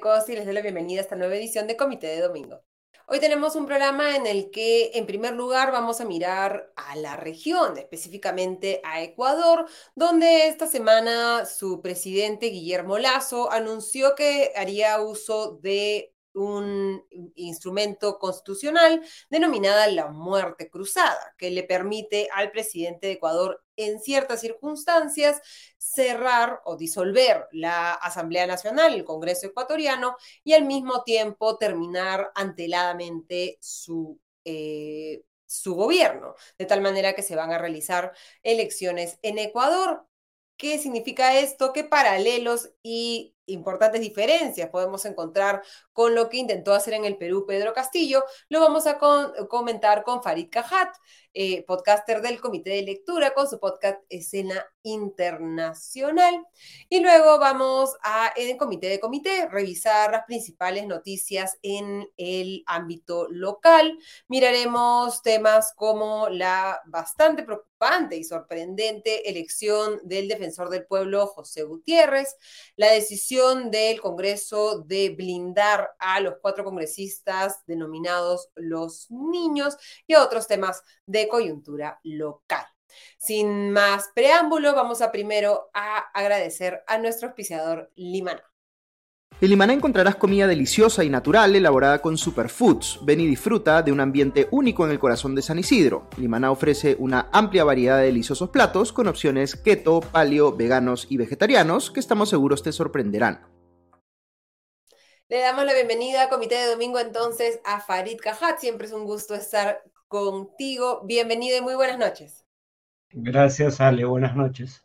Costa y les doy la bienvenida a esta nueva edición de Comité de Domingo. Hoy tenemos un programa en el que, en primer lugar, vamos a mirar a la región, específicamente a Ecuador, donde esta semana su presidente Guillermo Lazo anunció que haría uso de un instrumento constitucional denominada la muerte cruzada, que le permite al presidente de Ecuador en ciertas circunstancias cerrar o disolver la Asamblea Nacional, el Congreso ecuatoriano, y al mismo tiempo terminar anteladamente su... Eh, su gobierno, de tal manera que se van a realizar elecciones en Ecuador. ¿Qué significa esto? Que paralelos y importantes diferencias podemos encontrar con lo que intentó hacer en el Perú Pedro Castillo, lo vamos a comentar con Farid Cajat, eh, podcaster del Comité de Lectura, con su podcast Escena Internacional. Y luego vamos a, en el Comité de Comité, revisar las principales noticias en el ámbito local. Miraremos temas como la bastante preocupante y sorprendente elección del defensor del pueblo, José Gutiérrez, la decisión del Congreso de blindar a los cuatro congresistas denominados los niños y otros temas de coyuntura local. Sin más preámbulo, vamos a primero a agradecer a nuestro auspiciador Limana. En Limaná encontrarás comida deliciosa y natural elaborada con superfoods. Ven y disfruta de un ambiente único en el corazón de San Isidro. Limaná ofrece una amplia variedad de deliciosos platos con opciones keto, paleo, veganos y vegetarianos que estamos seguros te sorprenderán. Le damos la bienvenida a Comité de Domingo entonces a Farid Cajat. Siempre es un gusto estar contigo. Bienvenido y muy buenas noches. Gracias, Ale. Buenas noches.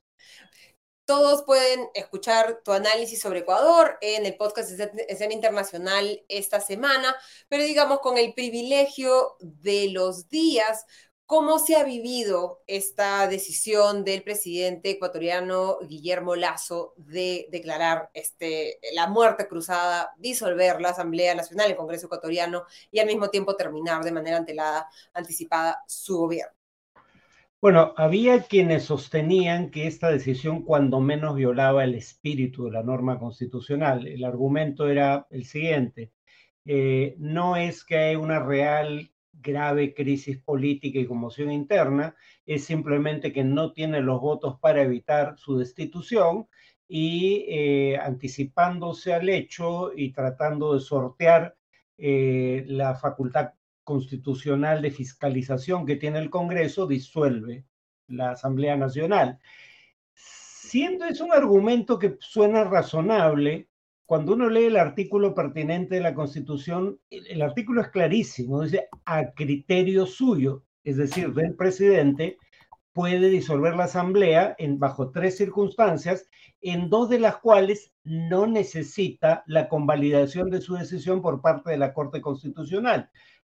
Todos pueden escuchar tu análisis sobre Ecuador en el podcast Escena Internacional esta semana, pero digamos con el privilegio de los días, ¿Cómo se ha vivido esta decisión del presidente ecuatoriano Guillermo Lazo de declarar este, la muerte cruzada, disolver la Asamblea Nacional, el Congreso ecuatoriano y al mismo tiempo terminar de manera antelada, anticipada su gobierno? Bueno, había quienes sostenían que esta decisión cuando menos violaba el espíritu de la norma constitucional. El argumento era el siguiente. Eh, no es que hay una real grave crisis política y conmoción interna, es simplemente que no tiene los votos para evitar su destitución y eh, anticipándose al hecho y tratando de sortear eh, la facultad constitucional de fiscalización que tiene el Congreso, disuelve la Asamblea Nacional. Siendo es un argumento que suena razonable, cuando uno lee el artículo pertinente de la Constitución, el, artículo es clarísimo, dice a criterio suyo, es decir, del presidente, puede disolver la Asamblea en, bajo tres circunstancias, en dos de las cuales no necesita la convalidación de su decisión por parte de la Corte Constitucional.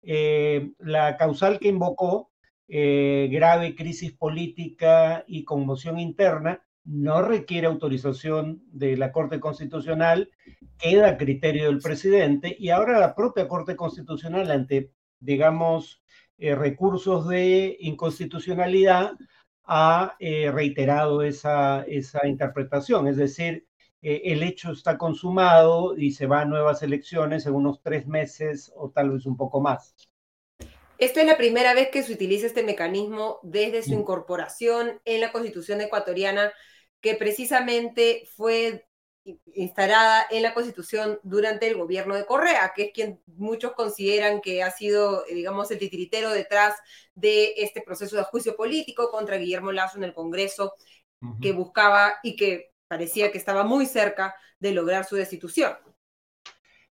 Eh, la causal que invocó, eh, grave crisis política y conmoción interna, no requiere autorización de la Corte Constitucional, queda a criterio del presidente y ahora la propia Corte Constitucional ante, digamos, eh, recursos de inconstitucionalidad ha reiterado esa, esa interpretación, es decir, eh, el hecho está consumado y se va a nuevas elecciones en unos tres meses o tal vez un poco más. Esta es la primera vez que se utiliza este mecanismo desde su incorporación en la Constitución ecuatoriana que precisamente fue instalada en la Constitución durante el gobierno de Correa, que es quien muchos consideran que ha sido, eh, digamos, el titiritero detrás de este proceso de juicio político contra Guillermo Lazo en el Congreso, que buscaba y que parecía que estaba muy cerca de lograr su destitución.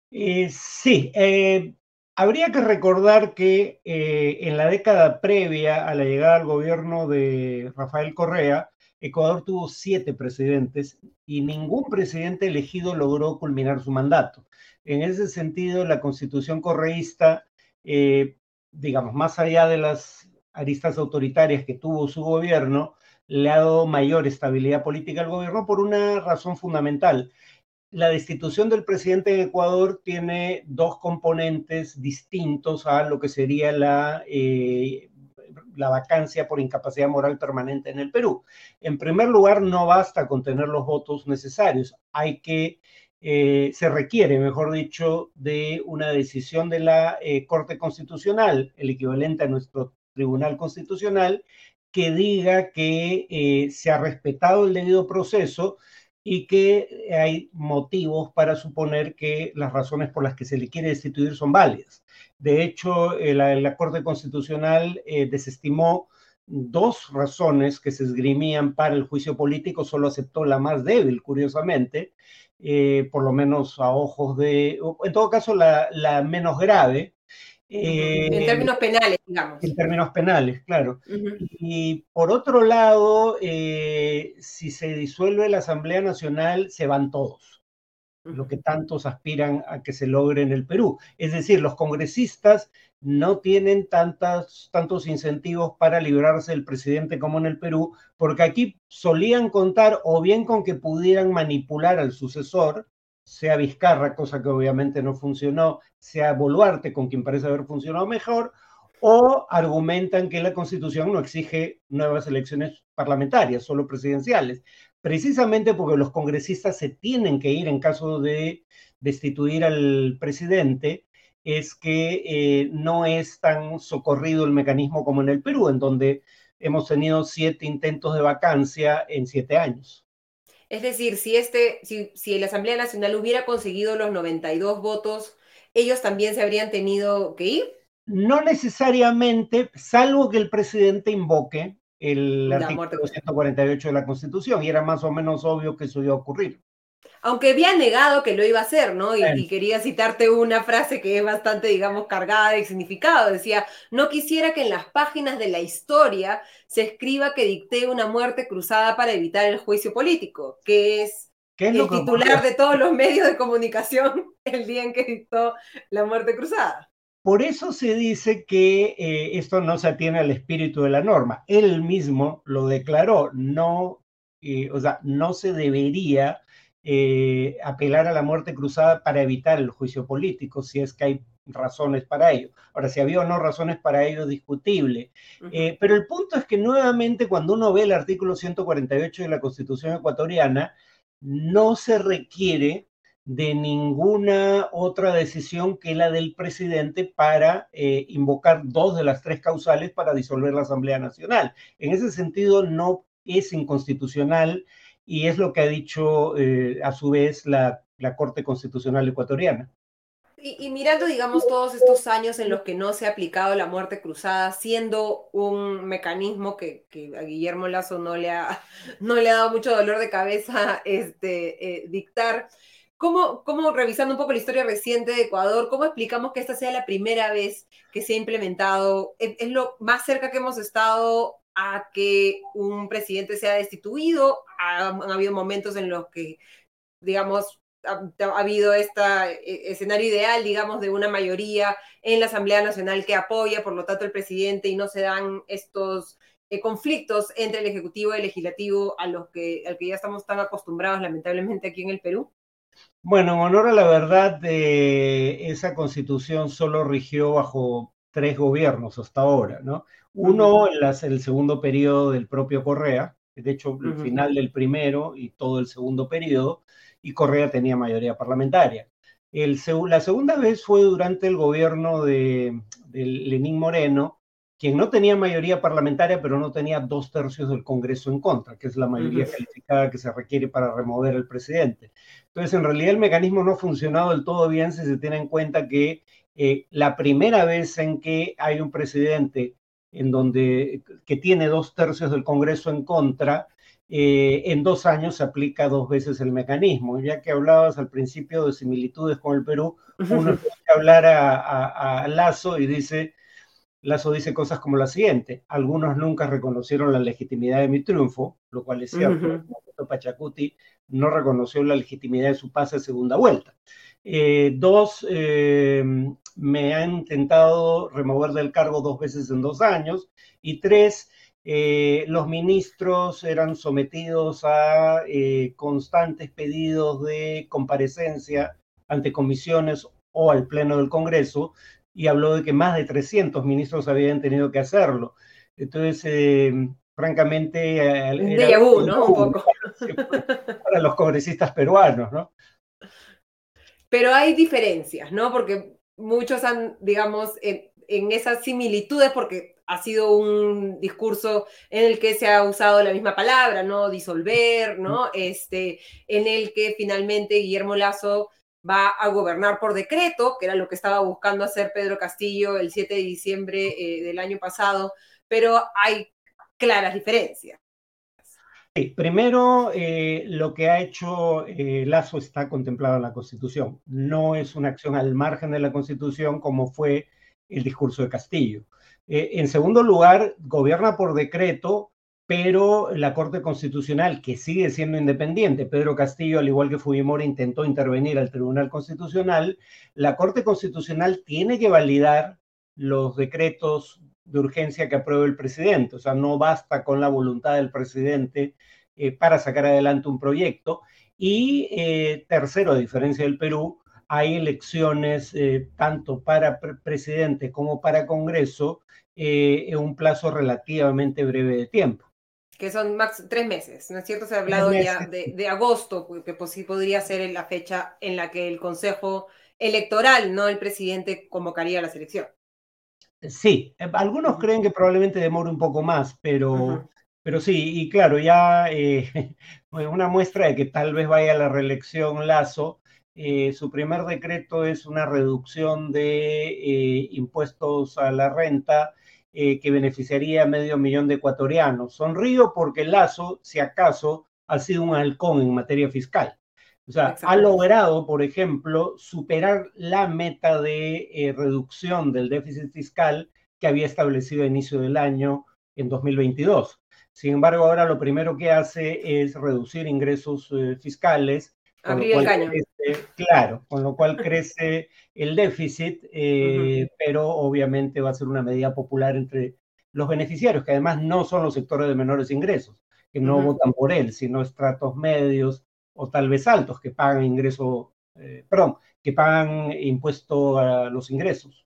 Eh, sí, eh, habría que recordar que en la década previa a la llegada al gobierno de Rafael Correa, Ecuador tuvo siete presidentes y ningún presidente elegido logró culminar su mandato. En ese sentido, la constitución correísta, eh, digamos, más allá de las aristas autoritarias que tuvo su gobierno, le ha dado mayor estabilidad política al gobierno por una razón fundamental. La destitución del presidente de Ecuador tiene dos componentes distintos a lo que sería la eh, la vacancia por incapacidad moral permanente en el Perú. En primer lugar, no basta con tener los votos necesarios, hay que, eh, se requiere, mejor dicho, de una decisión de la eh, Corte Constitucional, el equivalente a nuestro Tribunal Constitucional, que diga que eh, se ha respetado el debido proceso y que hay motivos para suponer que las razones por las que se le quiere destituir son válidas. De hecho, eh, la, Corte Constitucional eh, desestimó dos razones que se esgrimían para el juicio político, solo aceptó la más débil, curiosamente, por lo menos a ojos de, en todo caso, la, la menos grave, en eh, términos penales, digamos. En términos penales, claro. Y por otro lado, eh, si se disuelve la Asamblea Nacional, se van todos, lo que tantos aspiran a que se logre en el Perú. Es decir, los congresistas no tienen tantas, tantos incentivos para librarse del presidente como en el Perú, porque aquí solían contar o bien con que pudieran manipular al sucesor, sea Vizcarra, cosa que obviamente no funcionó, sea Boluarte, con quien parece haber funcionado mejor, o argumentan que la Constitución no exige nuevas elecciones parlamentarias, solo presidenciales, precisamente porque los congresistas se tienen que ir en caso de destituir al presidente, es que eh, no es tan socorrido el mecanismo como en el Perú, en donde hemos tenido siete intentos de vacancia en siete años. Es decir, si, este, si, si la Asamblea Nacional hubiera conseguido los 92 votos, ¿ellos también se habrían tenido que ir? No necesariamente, salvo que el presidente invoque el artículo 148 de la Constitución, y era más o menos obvio que eso iba a ocurrir aunque había negado que lo iba a hacer, ¿no? Y, quería citarte una frase que es bastante, digamos, cargada de significado. Decía, no quisiera que en las páginas de la historia se escriba que dicté una muerte cruzada para evitar el juicio político, que es, el titular de todos los medios de comunicación el día en que dictó la muerte cruzada. Por eso se dice que eh, esto no se atiene al espíritu de la norma. Él mismo lo declaró, no, eh, o sea, no se debería eh, apelar a la muerte cruzada para evitar el juicio político, si es que hay razones para ello. Ahora, si había o no razones para ello, discutible. Eh, pero el punto es que nuevamente cuando uno ve el artículo 148 de la Constitución ecuatoriana, no se requiere de ninguna otra decisión que la del presidente para eh, invocar dos de las tres causales para disolver la Asamblea Nacional. En ese sentido, no es inconstitucional y es lo que ha dicho eh, a su vez la, Corte Constitucional Ecuatoriana. Y, mirando, digamos, todos estos años en los que no se ha aplicado la muerte cruzada, siendo un mecanismo que, a Guillermo Lazo no le, ha, no le ha dado mucho dolor de cabeza este, eh, dictar, ¿cómo, ¿cómo, revisando un poco la historia reciente de Ecuador, cómo explicamos que esta sea la primera vez que se ha implementado? es lo más cerca que hemos estado a que un presidente sea destituido. Han, habido momentos en los que, digamos, ha, habido este escenario ideal, digamos, de una mayoría en la Asamblea Nacional que apoya, por lo tanto, el presidente y no se dan estos eh, conflictos entre el Ejecutivo y el Legislativo a los que, al que ya estamos tan acostumbrados, lamentablemente, aquí en el Perú. Bueno, en honor a la verdad, de esa constitución solo rigió bajo tres gobiernos hasta ahora, ¿no? Uno en el segundo periodo del propio Correa, de hecho, el final del primero y todo el segundo periodo, y Correa tenía mayoría parlamentaria. El, la segunda vez fue durante el gobierno de, Lenín Moreno, quien no tenía mayoría parlamentaria, pero no tenía dos tercios del Congreso en contra, que es la mayoría calificada que se requiere para remover al presidente. Entonces, en realidad el mecanismo no ha funcionado del todo bien si se tiene en cuenta que eh, la primera vez en que hay un presidente en donde, que tiene dos tercios del Congreso en contra, eh, en dos años se aplica dos veces el mecanismo. Ya que hablabas al principio de similitudes con el Perú, uno puede hablar a, Lazo y dice, Lazo dice cosas como la siguiente, algunos nunca reconocieron la legitimidad de mi triunfo, lo cual es cierto, Pachacuti no reconoció la legitimidad de su pase a segunda vuelta. Eh, dos, eh, me han intentado remover del cargo dos veces en dos años. Y tres, eh, los ministros eran sometidos a constantes pedidos de comparecencia ante comisiones o al Pleno del Congreso y habló de que más de 300 ministros habían tenido que hacerlo. Entonces, eh, francamente... Era, vu, ¿no? Un poco. Para los congresistas peruanos, ¿no? Pero hay diferencias, ¿no? Porque muchos han, digamos, en, en esas similitudes, porque ha sido un discurso en el que se ha usado la misma palabra, ¿no? Disolver, ¿no? Este, en el que finalmente Guillermo Lazo va a gobernar por decreto, que era lo que estaba buscando hacer Pedro Castillo el 7 de diciembre eh, del año pasado, pero hay claras diferencias. Primero, eh, lo que ha hecho eh, Lazo está contemplado en la Constitución. No es una acción al margen de la Constitución como fue el discurso de Castillo. en segundo lugar, gobierna por decreto pero la Corte Constitucional, que sigue siendo independiente, Pedro Castillo, al igual que Fujimori, intentó intervenir al Tribunal Constitucional, la Corte Constitucional tiene que validar los decretos de urgencia que apruebe el presidente, o sea, no basta con la voluntad del presidente eh, para sacar adelante un proyecto. Y eh, tercero, a diferencia del Perú, hay elecciones eh, tanto para presidente como para Congreso en un plazo relativamente breve de tiempo que son max, tres meses, ¿no es cierto? Se ha hablado ya de, agosto, que pues, podría ser la fecha en la que el Consejo Electoral, no el presidente, convocaría la selección. Sí, eh, algunos creen que probablemente demore un poco más, pero, pero sí, y claro, ya eh, una muestra de que tal vez vaya a la reelección Lazo. Eh, su primer decreto es una reducción de impuestos a la renta eh, que beneficiaría a medio millón de ecuatorianos. Sonrío porque Lazo, si acaso, ha sido un halcón en materia fiscal. O sea, ha logrado, por ejemplo, superar la meta de eh, reducción del déficit fiscal que había establecido a inicio del año en 2022. Sin embargo, ahora lo primero que hace es reducir ingresos eh, fiscales Abrir el caño. claro, con lo cual crece el déficit, eh, pero obviamente va a ser una medida popular entre los beneficiarios, que además no son los sectores de menores ingresos, que no votan por él, sino estratos medios o tal vez altos que pagan ingreso, eh, perdón, que pagan impuesto a los ingresos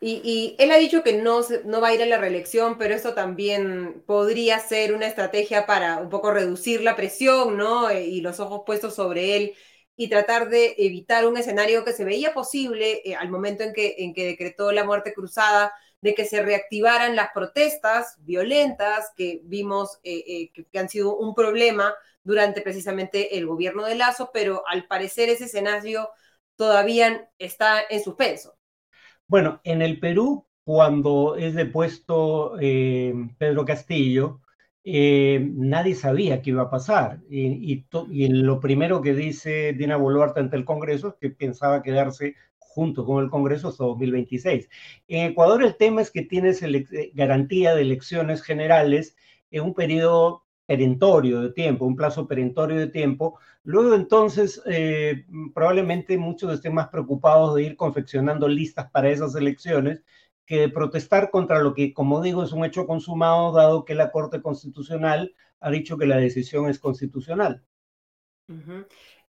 y, él ha dicho que no, no va a ir a la reelección, pero eso también podría ser una estrategia para un poco reducir la presión, ¿no? Eh, y los ojos puestos sobre él y tratar de evitar un escenario que se veía posible eh, al momento en que, en que decretó la muerte cruzada, de que se reactivaran las protestas violentas que vimos eh, que han sido un problema durante precisamente el gobierno de Lazo, pero al parecer ese escenario todavía está en suspenso. Bueno, en el Perú, cuando es depuesto eh, Pedro Castillo, eh, nadie sabía qué iba a pasar. Y, lo primero que dice Dina Boluarte ante el Congreso es que pensaba quedarse junto con el Congreso hasta 2026. En Ecuador el tema es que tienes garantía de elecciones generales en un periodo perentorio de tiempo, un plazo perentorio de tiempo. Luego entonces, eh, probablemente muchos estén más preocupados de ir confeccionando listas para esas elecciones que de protestar contra lo que, como digo, es un hecho consumado, dado que la Corte Constitucional ha dicho que la decisión es constitucional.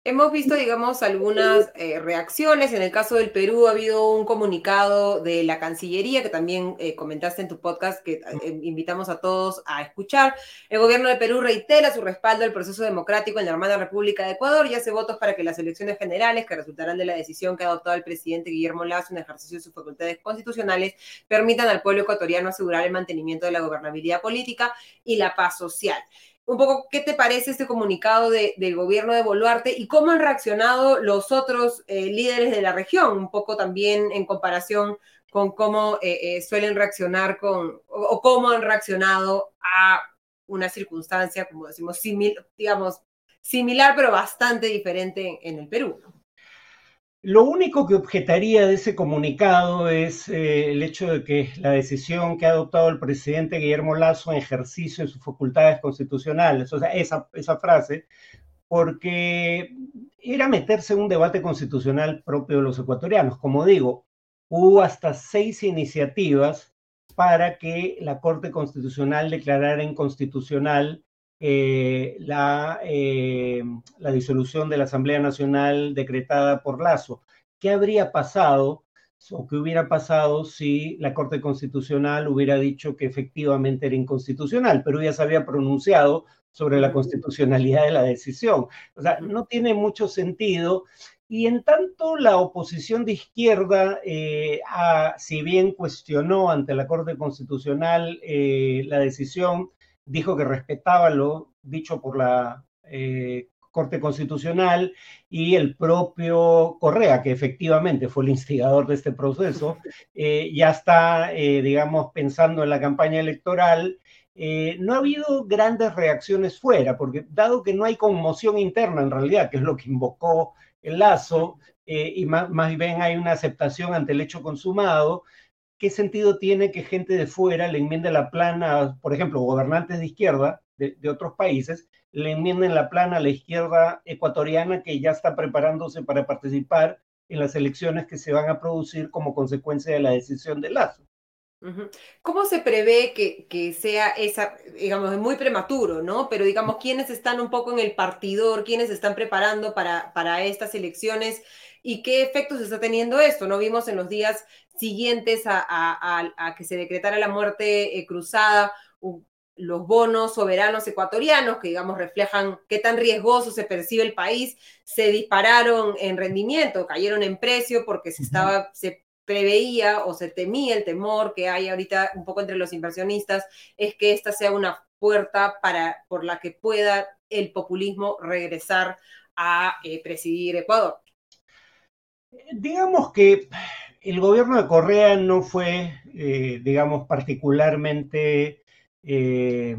Hemos visto, digamos, algunas eh, reacciones. En el caso del Perú ha habido un comunicado de la Cancillería que también eh, comentaste en tu podcast que eh, invitamos a todos a escuchar. El gobierno de Perú reitera su respaldo al proceso democrático en la hermana República de Ecuador y hace votos para que las elecciones generales que resultarán de la decisión que ha adoptado el presidente Guillermo Lazo en ejercicio de sus facultades constitucionales permitan al pueblo ecuatoriano asegurar el mantenimiento de la gobernabilidad política y la paz social un poco qué te parece este comunicado del gobierno de Boluarte y cómo han reaccionado los otros eh, líderes de la región, un poco también en comparación con cómo eh, eh, suelen reaccionar con, o, cómo han reaccionado a una circunstancia, como decimos, digamos, similar, pero bastante diferente en el Perú. Lo único que objetaría de ese comunicado es eh, el hecho de que la decisión que ha adoptado el presidente Guillermo Lazo en ejercicio de sus facultades constitucionales, o sea, esa, esa frase, porque era meterse en un debate constitucional propio de los ecuatorianos. Como digo, hubo hasta seis iniciativas para que la Corte Constitucional declarara inconstitucional eh, la, eh, la disolución de la Asamblea Nacional decretada por Lazo. ¿Qué habría pasado o qué hubiera pasado si la Corte Constitucional hubiera dicho que efectivamente era inconstitucional, pero ya se había pronunciado sobre la constitucionalidad de la decisión. O sea, no tiene mucho sentido. Y en tanto la oposición de izquierda, eh, si bien cuestionó ante la Corte Constitucional la decisión, dijo que respetaba lo dicho por la eh, Corte Constitucional y el propio Correa, que efectivamente fue el instigador de este proceso, eh, ya está, eh, digamos, pensando en la campaña electoral. Eh, no ha habido grandes reacciones fuera, porque dado que no hay conmoción interna en realidad, que es lo que invocó el lazo, y más, bien hay una aceptación ante el hecho consumado, ¿qué sentido tiene que gente de fuera le enmiende la plana, por ejemplo, gobernantes de izquierda de, otros países, le enmienden la plana a la izquierda ecuatoriana que ya está preparándose para participar en las elecciones que se van a producir como consecuencia de la decisión de Lazo. ¿Cómo se prevé que, que, sea esa, digamos, es muy prematuro, ¿no? Pero digamos, ¿quiénes están un poco en el partidor? ¿Quiénes están preparando para, para estas elecciones? ¿Y qué efectos está teniendo esto? ¿No vimos en los días siguientes a, a, a que se decretara la muerte eh, cruzada los bonos soberanos ecuatorianos, que digamos reflejan qué tan riesgoso se percibe el país, se dispararon en rendimiento, cayeron en precio porque se estaba, se preveía o se temía el temor que hay ahorita un poco entre los inversionistas, es que esta sea una puerta para, por la que pueda el populismo regresar a eh, presidir Ecuador. Digamos que el gobierno de Correa no fue, eh, digamos, particularmente eh,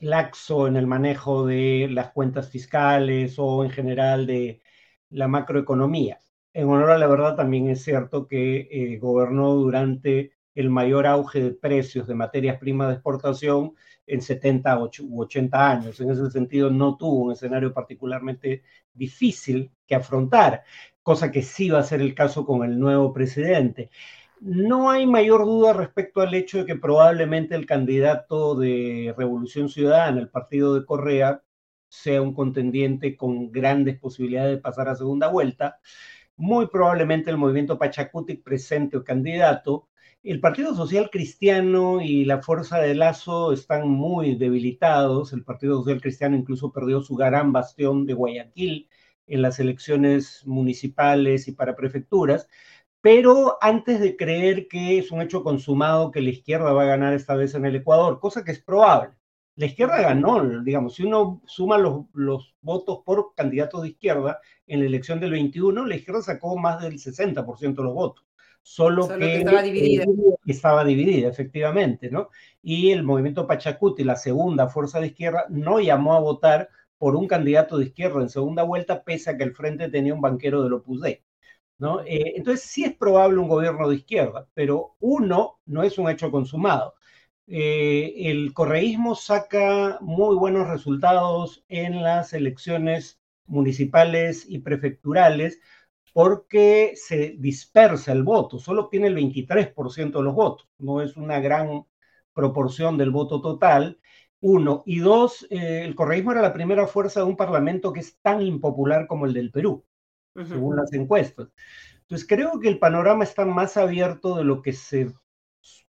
laxo en el manejo de las cuentas fiscales o en general de la macroeconomía. En honor a la verdad, también es cierto que eh, gobernó durante el mayor auge de precios de materias primas de exportación en 70 u 80 años. En ese sentido, no tuvo un escenario particularmente difícil que afrontar, cosa que sí va a ser el caso con el nuevo presidente. No hay mayor duda respecto al hecho de que probablemente el candidato de Revolución Ciudadana, el partido de Correa, sea un contendiente con grandes posibilidades de pasar a segunda vuelta. Muy probablemente el movimiento Pachacuti presente o candidato. El Partido Social Cristiano y la Fuerza de Lazo están muy debilitados. El Partido Social Cristiano incluso perdió su gran bastión de Guayaquil en las elecciones municipales y para prefecturas. Pero antes de creer que es un hecho consumado que la izquierda va a ganar esta vez en el Ecuador, cosa que es probable, la izquierda ganó, digamos, si uno suma los, votos por candidatos de izquierda en la elección del 21, la izquierda sacó más del 60% de los votos. Solo, que, estaba dividida. estaba dividida, efectivamente, ¿no? Y el movimiento Pachacuti, la segunda fuerza de izquierda, no llamó a votar por un candidato de izquierda en segunda vuelta, pese a que el frente tenía un banquero del Opus Dei. ¿no? Eh, entonces sí es probable un gobierno de izquierda, pero uno no es un hecho consumado. Eh, el correísmo saca muy buenos resultados en las elecciones municipales y prefecturales porque se dispersa el voto, solo tiene el 23% de los votos, no es una gran proporción del voto total. Uno. Y dos, eh, el correísmo era la primera fuerza de un parlamento que es tan impopular como el del Perú según las encuestas. Entonces creo que el panorama está más abierto de lo que se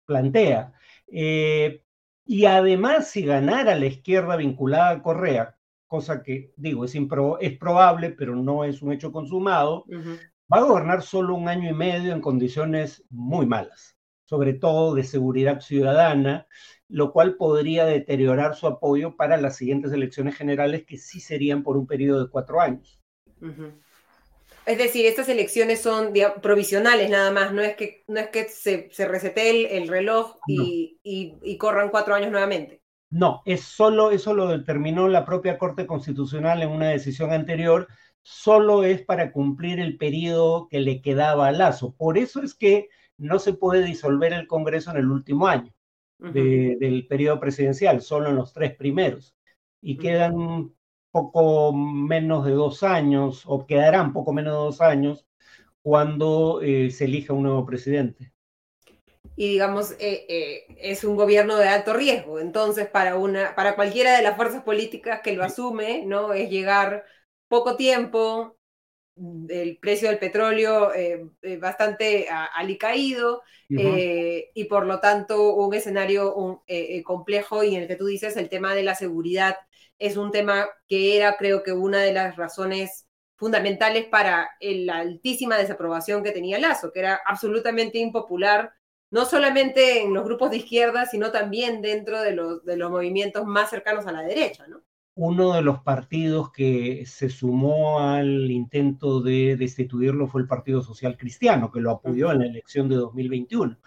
plantea. Eh, y además, si ganara la izquierda vinculada a Correa, cosa que digo, es, es probable, pero no es un hecho consumado, va a gobernar solo un año y medio en condiciones muy malas, sobre todo de seguridad ciudadana, lo cual podría deteriorar su apoyo para las siguientes elecciones generales, que sí serían por un periodo de cuatro años. Es decir, estas elecciones son provisionales nada más, no es que, no es que se, se resete el, reloj y, corran cuatro años nuevamente. No, es solo, eso lo determinó la propia Corte Constitucional en una decisión anterior, solo es para cumplir el periodo que le quedaba a Lazo. Por eso es que no se puede disolver el Congreso en el último año del periodo presidencial, solo en los tres primeros. Y quedan poco menos de dos años, o quedarán poco menos de dos años, cuando eh, se elija un nuevo presidente. Y digamos, eh, eh, es un gobierno de alto riesgo. Entonces, para, una, para cualquiera de las fuerzas políticas que lo asume, ¿no? Es llegar poco tiempo, el precio del petróleo eh, eh, bastante alicaído y por lo tanto un escenario complejo y en el que tú dices el tema de la seguridad es un tema que era creo que una de las razones fundamentales para la altísima desaprobación que tenía Lazo, que era absolutamente impopular, no solamente en los grupos de izquierda, sino también dentro de los, de los movimientos más cercanos a la derecha, ¿no? Uno de los partidos que se sumó al intento de destituirlo fue el Partido Social Cristiano, que lo apoyó en la elección de 2021.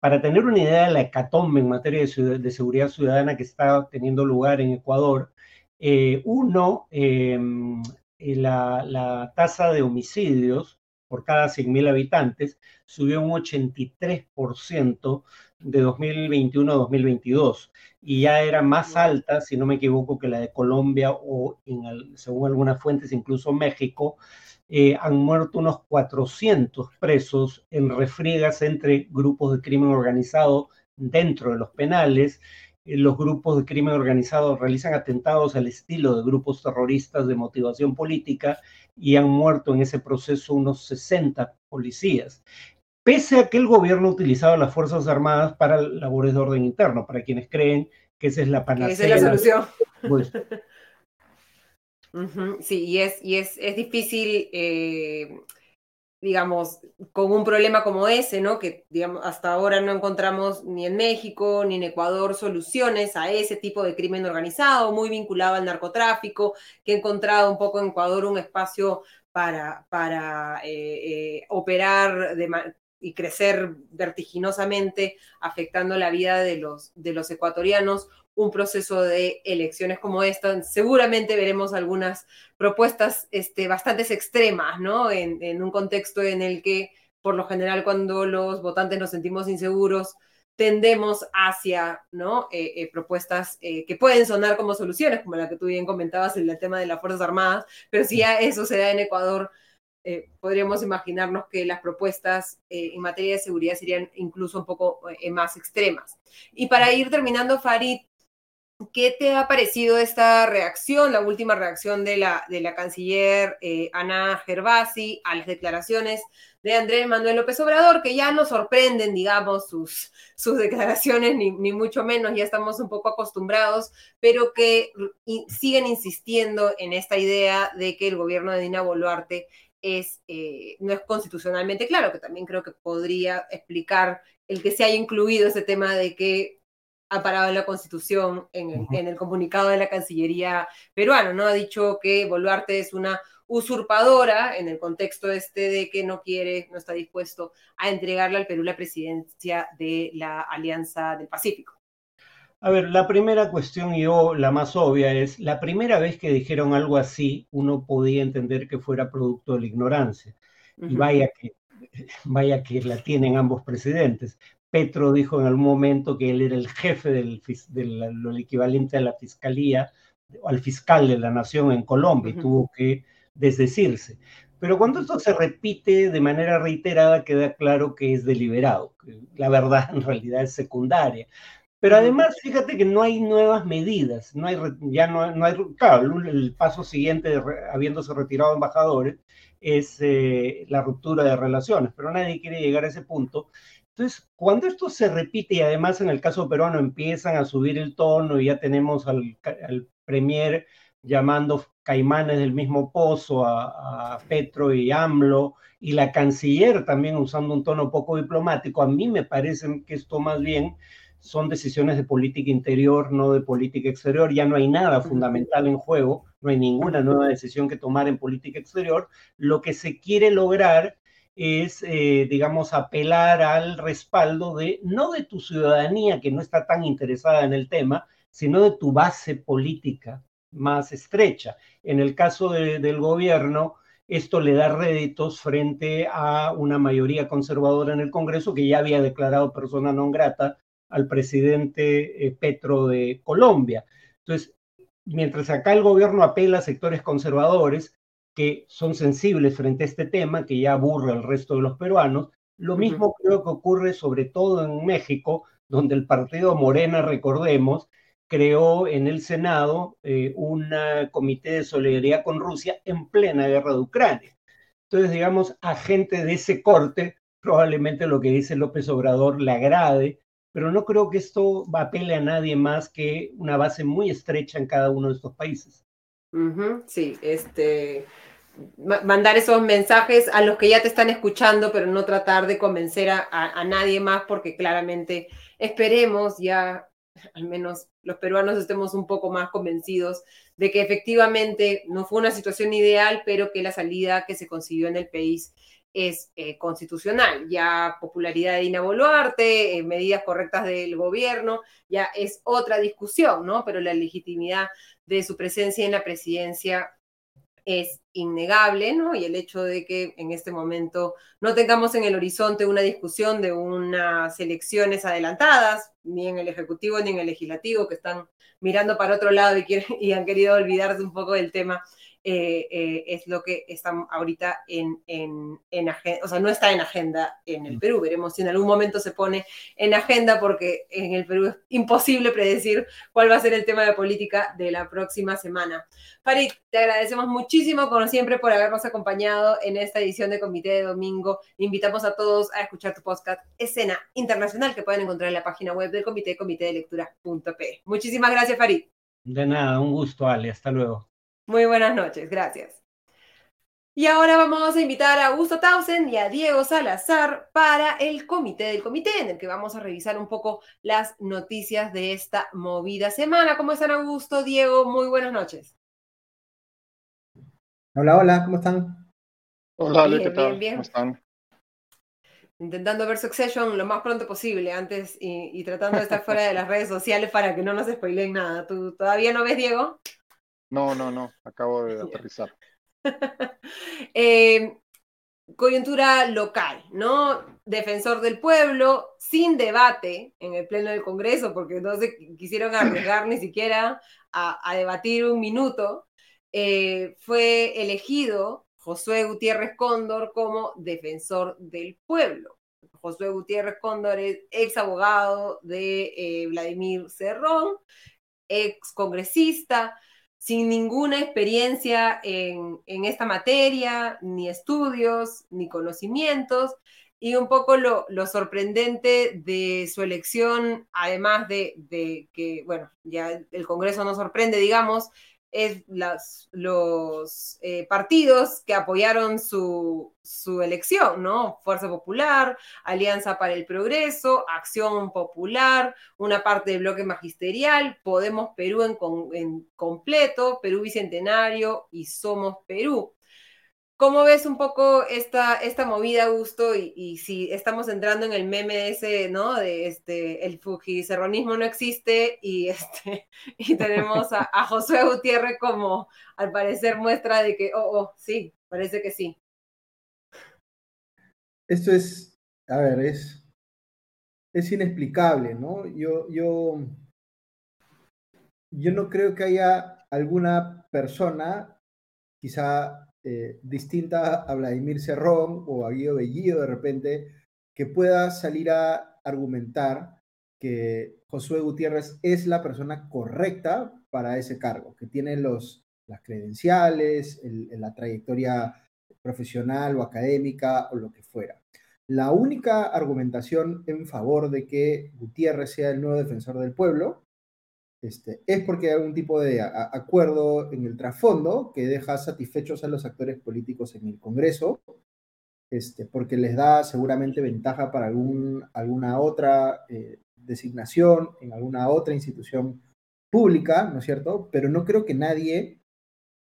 Para tener una idea de la hecatombe en materia de, seguridad ciudadana que está teniendo lugar en Ecuador, eh, uno, em, eh, la, tasa de homicidios por cada 100.000 habitantes subió un 83% de 2021 a 2022 y ya era más alta, si no me equivoco, que la de Colombia o según algunas fuentes incluso México. Eh, han muerto unos 400 presos en refriegas entre grupos de crimen organizado dentro de los penales eh, los grupos de crimen organizado realizan atentados al estilo de grupos terroristas de motivación política y han muerto en ese proceso unos 60 policías. Pese a que el gobierno ha utilizado las Fuerzas Armadas para labores de orden interno, para quienes creen que esa es la panacea. Esa es la solución. Pues, sí, y es, y es, es difícil eh, digamos, con un problema como ese, ¿no? Que, digamos, hasta ahora no encontramos ni en México ni en Ecuador soluciones a ese tipo de crimen organizado, muy vinculado al narcotráfico, que ha encontrado un poco en Ecuador un espacio para, para eh, eh, operar y crecer vertiginosamente, afectando la vida de los, de los ecuatorianos un proceso de elecciones como esta. Seguramente veremos algunas propuestas este, bastante extremas, ¿no? En, un contexto en el que, por lo general, cuando los votantes nos sentimos inseguros, tendemos hacia ¿no? Eh, eh, propuestas eh, que pueden sonar como soluciones, como la que tú bien comentabas en el tema de las Fuerzas Armadas, pero si ya eso se da en Ecuador, podríamos imaginarnos que las propuestas en materia de seguridad serían incluso un poco más extremas. Y para ir terminando, Farid, ¿Qué te ha parecido esta reacción, la última reacción de la, de la canciller eh, Ana Gervasi a las declaraciones de Andrés Manuel López Obrador, que ya no sorprenden, digamos, sus, sus declaraciones, ni, mucho menos, ya estamos un poco acostumbrados, pero que siguen insistiendo en esta idea de que el gobierno de Dina Boluarte es, eh, no es constitucionalmente claro, que también creo que podría explicar el que se haya incluido ese tema de que ha parado en la Constitución, en el, comunicado de la Cancillería peruana, ¿no? Ha dicho que Boluarte es una usurpadora en el contexto este de que no quiere, no está dispuesto a entregarle al Perú la presidencia de la Alianza del Pacífico. A ver, la primera cuestión, yo la más obvia, es la primera vez que dijeron algo así, uno podía entender que fuera producto de la ignorancia. Y vaya que, vaya que la tienen ambos presidentes. Petro dijo en algún momento que él era el jefe del, lo equivalente a la fiscalía, al fiscal de la nación en Colombia, y tuvo que desdecirse. Pero cuando esto se repite de manera reiterada, queda claro que es deliberado, que la verdad en realidad es secundaria. Pero además, fíjate que no hay nuevas medidas, no hay, ya no, no hay, claro, el paso siguiente, de habiéndose retirado embajadores, es eh, la ruptura de relaciones, pero nadie quiere llegar a ese punto. Entonces, cuando esto se repite y además en el caso peruano empiezan a subir el tono y ya tenemos al, premier llamando caimanes del mismo pozo a, Petro y AMLO y la canciller también usando un tono poco diplomático, a mí me parece que esto más bien son decisiones de política interior, no de política exterior. Ya no hay nada fundamental en juego, no hay ninguna nueva decisión que tomar en política exterior. Lo que se quiere lograr es, eh, digamos, apelar al respaldo de, no de tu ciudadanía que no está tan interesada en el tema, sino de tu base política más estrecha. En el caso del gobierno, esto le da réditos frente a una mayoría conservadora en el Congreso que ya había declarado persona non grata al presidente eh, Petro de Colombia. Entonces, mientras acá el gobierno apela a sectores conservadores, que son sensibles frente a este tema, que ya aburre al resto de los peruanos. Lo mismo creo que ocurre sobre todo en México, donde el partido Morena, recordemos, creó en el Senado eh, un comité de solidaridad con Rusia en plena guerra de Ucrania. Entonces, digamos, a gente de ese corte, probablemente lo que dice López Obrador le agrade, pero no creo que esto apele a nadie más que una base muy estrecha en cada uno de estos países. sí, este, mandar esos mensajes a los que ya te están escuchando, pero no tratar de convencer a, nadie más, porque claramente esperemos ya, al menos los peruanos estemos un poco más convencidos de que efectivamente no fue una situación ideal, pero que la salida que se consiguió en el país es eh, constitucional. Ya popularidad de Dina Boluarte, eh, medidas correctas del gobierno, ya es otra discusión, ¿no? Pero la legitimidad de su presencia en la presidencia es innegable, ¿no? Y el hecho de que en este momento no tengamos en el horizonte una discusión de unas elecciones adelantadas, ni en el Ejecutivo ni en el Legislativo, que están mirando para otro lado y, quieren, y han querido olvidarse un poco del tema, eh, eh, es lo que está ahorita en, en, en agenda, o sea, no está en agenda en el mm. Perú. Veremos si en algún momento se pone en agenda porque en el Perú es imposible predecir cuál va a ser el tema de política de la próxima semana. Farid, te agradecemos muchísimo, como siempre, por habernos acompañado en esta edición de Comité de Domingo. Invitamos a todos a escuchar tu podcast Escena Internacional que pueden encontrar en la página web del comité, comité de lectura.p. Muchísimas gracias, Farid. De nada, un gusto, Ale. Hasta luego. Muy buenas noches, gracias. Y ahora vamos a invitar a Augusto Tausen y a Diego Salazar para el comité del comité, en el que vamos a revisar un poco las noticias de esta movida semana. ¿Cómo están, Augusto? Diego, muy buenas noches. Hola, hola, ¿cómo están? Hola, Ale, ¿qué tal? Bien, ¿Cómo están? Intentando ver Succession lo más pronto posible antes y, y tratando de estar fuera de las redes sociales para que no nos spoileen nada. ¿Tú todavía no ves, Diego? No, no, no, acabo de aterrizar. Eh, coyuntura local, ¿no? Defensor del pueblo, sin debate en el Pleno del Congreso, porque no se quisieron arriesgar ni siquiera a, debatir un minuto, eh, fue elegido Josué Gutiérrez Cóndor como defensor del pueblo. Josué Gutiérrez Cóndor es ex abogado de eh, Vladimir Cerrón, ex congresista, sin ninguna experiencia en, esta materia, ni estudios, ni conocimientos, y un poco lo, sorprendente de su elección, además de, de, que, bueno, ya el Congreso no sorprende, digamos, es los eh, partidos que apoyaron su, elección, ¿no? Fuerza Popular, Alianza para el Progreso, Acción Popular, una parte del bloque magisterial, Podemos Perú en, en completo, Perú Bicentenario y Somos Perú. ¿Cómo ves un poco esta, esta movida, Augusto? Y, si estamos entrando en el meme ese, ¿no? De este, el fujicerronismo no existe y, este, y tenemos a, a, Josué Gutiérrez como, al parecer, muestra de que, oh, oh, sí, parece que sí. Esto es, a ver, es, es inexplicable, ¿no? Yo, yo, yo no creo que haya alguna persona, quizá eh, distinta a Vladimir Cerrón o a Guido Bellido de repente, que pueda salir a argumentar que Josué Gutiérrez es la persona correcta para ese cargo, que tiene los, las credenciales, la trayectoria profesional o académica o lo que fuera. La única argumentación en favor de que Gutiérrez sea el nuevo defensor del pueblo este, es porque hay algún tipo de acuerdo en el trasfondo que deja satisfechos a los actores políticos en el Congreso, este, porque les da seguramente ventaja para algún, alguna otra eh, designación en alguna otra institución pública, ¿no es cierto? Pero no creo que nadie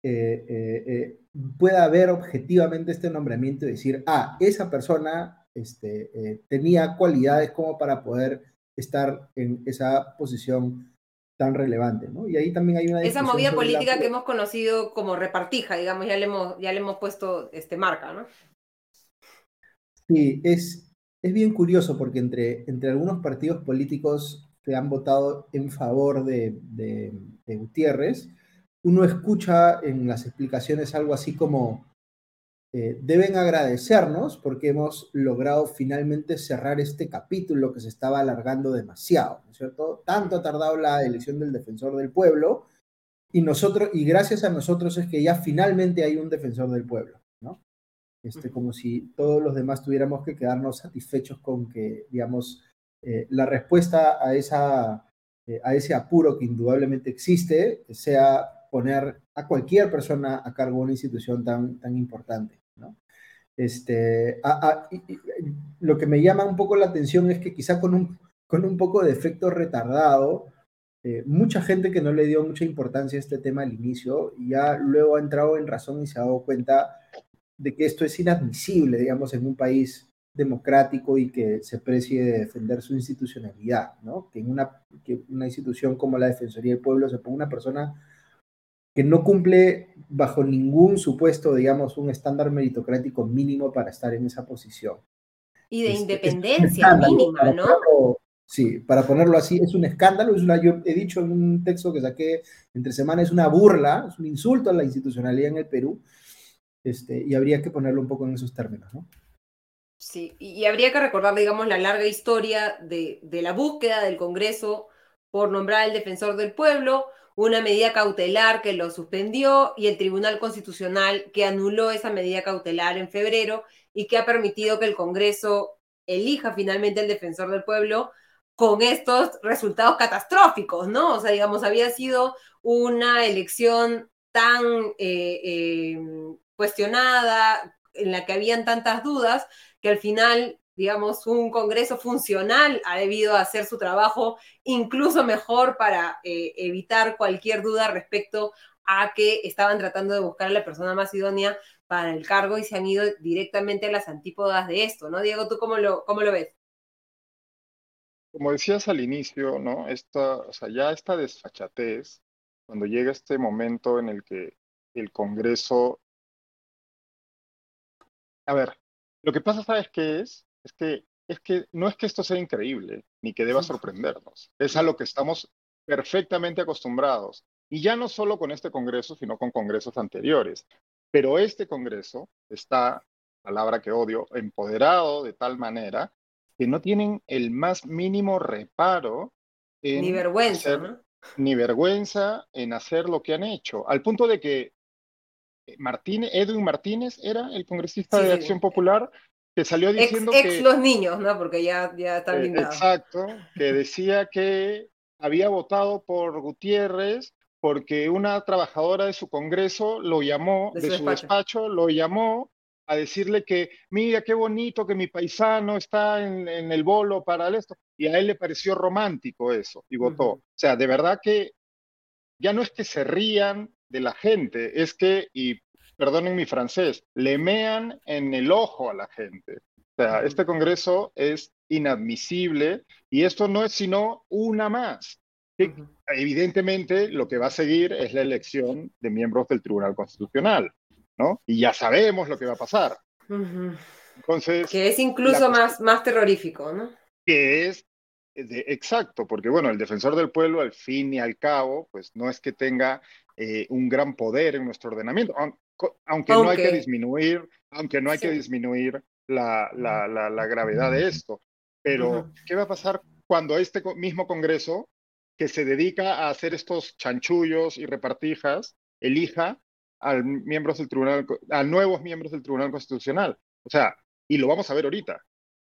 eh, eh, pueda ver objetivamente este nombramiento y decir, ah, esa persona este, tenía cualidades como para poder estar en esa posición tan relevante, ¿no? Y ahí también hay una... Esa movida política que hemos conocido como repartija, digamos, ya le hemos, ya le hemos puesto este, marca, ¿no? Sí, es, es bien curioso porque entre, entre algunos partidos políticos que han votado en favor de, de Gutiérrez, uno escucha en las explicaciones algo así como, eh, deben agradecernos porque hemos logrado finalmente cerrar este capítulo que se estaba alargando demasiado, ¿no es cierto? Tanto ha tardado la elección del defensor del pueblo y nosotros y gracias a nosotros es que ya finalmente hay un defensor del pueblo, ¿no? este, como si todos los demás tuviéramos que quedarnos satisfechos con que, digamos, eh, la respuesta a, esa, eh, a ese apuro que indudablemente existe sea poner a cualquier persona a cargo de una institución tan, tan importante. Este, lo que me llama un poco la atención es que quizá con un, con un poco de efecto retardado, eh, mucha gente que no le dio mucha importancia a este tema al inicio, ya luego ha entrado en razón y se ha dado cuenta de que esto es inadmisible, digamos, en un país democrático y que se precie de defender su institucionalidad, ¿no? Que en una, que una institución como la Defensoría del Pueblo se ponga una persona que no cumple bajo ningún supuesto, digamos, un estándar meritocrático mínimo para estar en esa posición. Y de independencia mínima, ¿no? sí, para ponerlo así, es un escándalo, es una, yo he dicho en un texto que saqué entre semanas, es una burla, es un insulto a la institucionalidad en el Perú, este, y habría que ponerlo un poco en esos términos, ¿no? Sí, y habría que recordar, digamos, la larga historia de, de la búsqueda del Congreso por nombrar al defensor del pueblo, una medida cautelar que lo suspendió y el Tribunal Constitucional que anuló esa medida cautelar en febrero y que ha permitido que el Congreso elija finalmente el defensor del pueblo con estos resultados catastróficos, ¿no? O sea, digamos, había sido una elección tan eh, eh, cuestionada, en la que habían tantas dudas, que al final digamos, un Congreso funcional ha debido hacer su trabajo incluso mejor para eh, evitar cualquier duda respecto a que estaban tratando de buscar a la persona más idónea para el cargo y se han ido directamente a las antípodas de esto, ¿no? Diego, ¿tú cómo lo, cómo lo ves? Como decías al inicio, ¿no? Esta, o sea, ya esta desfachatez, cuando llega este momento en el que el Congreso... A ver, lo que pasa, ¿sabes qué es? Es que, es que no es que esto sea increíble, ni que deba sorprendernos. Es a lo que estamos perfectamente acostumbrados. Y ya no solo con este Congreso, sino con congresos anteriores. Pero este Congreso está, palabra que odio, empoderado de tal manera que no tienen el más mínimo reparo en ni vergüenza, ni vergüenza en hacer lo que han hecho, al punto de que eh, Martínez, Edwin Martínez era el congresista de Acción Popular que salió diciendo ex, ex los niños, ¿no? Porque ya, ya está eh, exacto, que decía que había votado por Gutiérrez porque una trabajadora de su congreso lo llamó, de, su, despacho. lo llamó a decirle que, mira, qué bonito que mi paisano está en, el bolo para esto. Y a él le pareció romántico eso y votó. O sea, de verdad que ya no es que se rían de la gente, es que, y perdonen mi francés, le mean en el ojo a la gente. O sea, este Congreso es inadmisible y esto no es sino una más. Evidentemente, lo que va a seguir es la elección de miembros del Tribunal Constitucional, ¿no? Y ya sabemos lo que va a pasar. Entonces. Que es incluso más, más terrorífico, ¿no? Que es exacto, porque bueno, el defensor del pueblo, al fin y al cabo, pues no es que tenga eh, un gran poder en nuestro ordenamiento, aunque, no hay que disminuir, aunque no hay que disminuir la, la, gravedad de esto. Pero, ¿qué va a pasar cuando este mismo Congreso, que se dedica a hacer estos chanchullos y repartijas, elija al miembros del tribunal, a nuevos miembros del Tribunal Constitucional? O sea, y lo vamos a ver ahorita.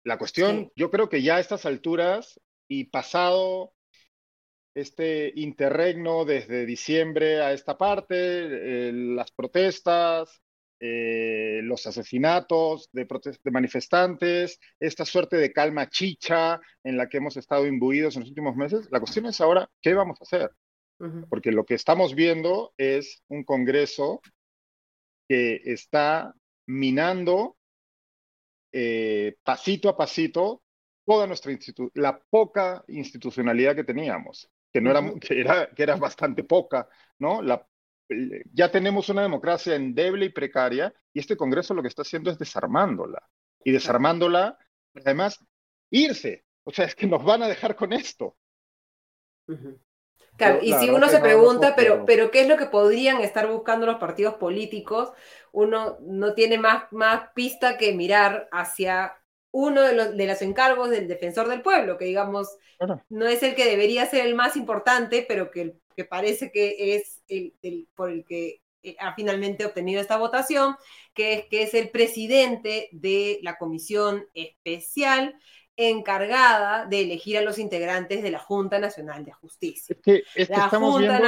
La cuestión, yo creo que ya a estas alturas y pasado este interregno desde diciembre a esta parte, eh, las protestas, eh, los asesinatos de, de, manifestantes, esta suerte de calma chicha en la que hemos estado imbuidos en los últimos meses. La cuestión es ahora, ¿qué vamos a hacer? Porque lo que estamos viendo es un Congreso que está minando eh, pasito a pasito toda nuestra la poca institucionalidad que teníamos que, no era, que, era, que era bastante poca, ¿no? La, ya tenemos una democracia endeble y precaria y este Congreso lo que está haciendo es desarmándola. Y desarmándola, además, irse. O sea, es que nos van a dejar con esto. Claro, y si uno se pregunta, pero, pero ¿qué es lo que podrían estar buscando los partidos políticos? Uno no tiene más, más pista que mirar hacia uno de los, de los encargos del defensor del pueblo, que digamos, no es el que debería ser el más importante, pero que, que parece que es el, por el que eh, ha finalmente obtenido esta votación, que es que es el presidente de la comisión especial encargada de elegir a los integrantes de la Junta Nacional de Justicia. la Junta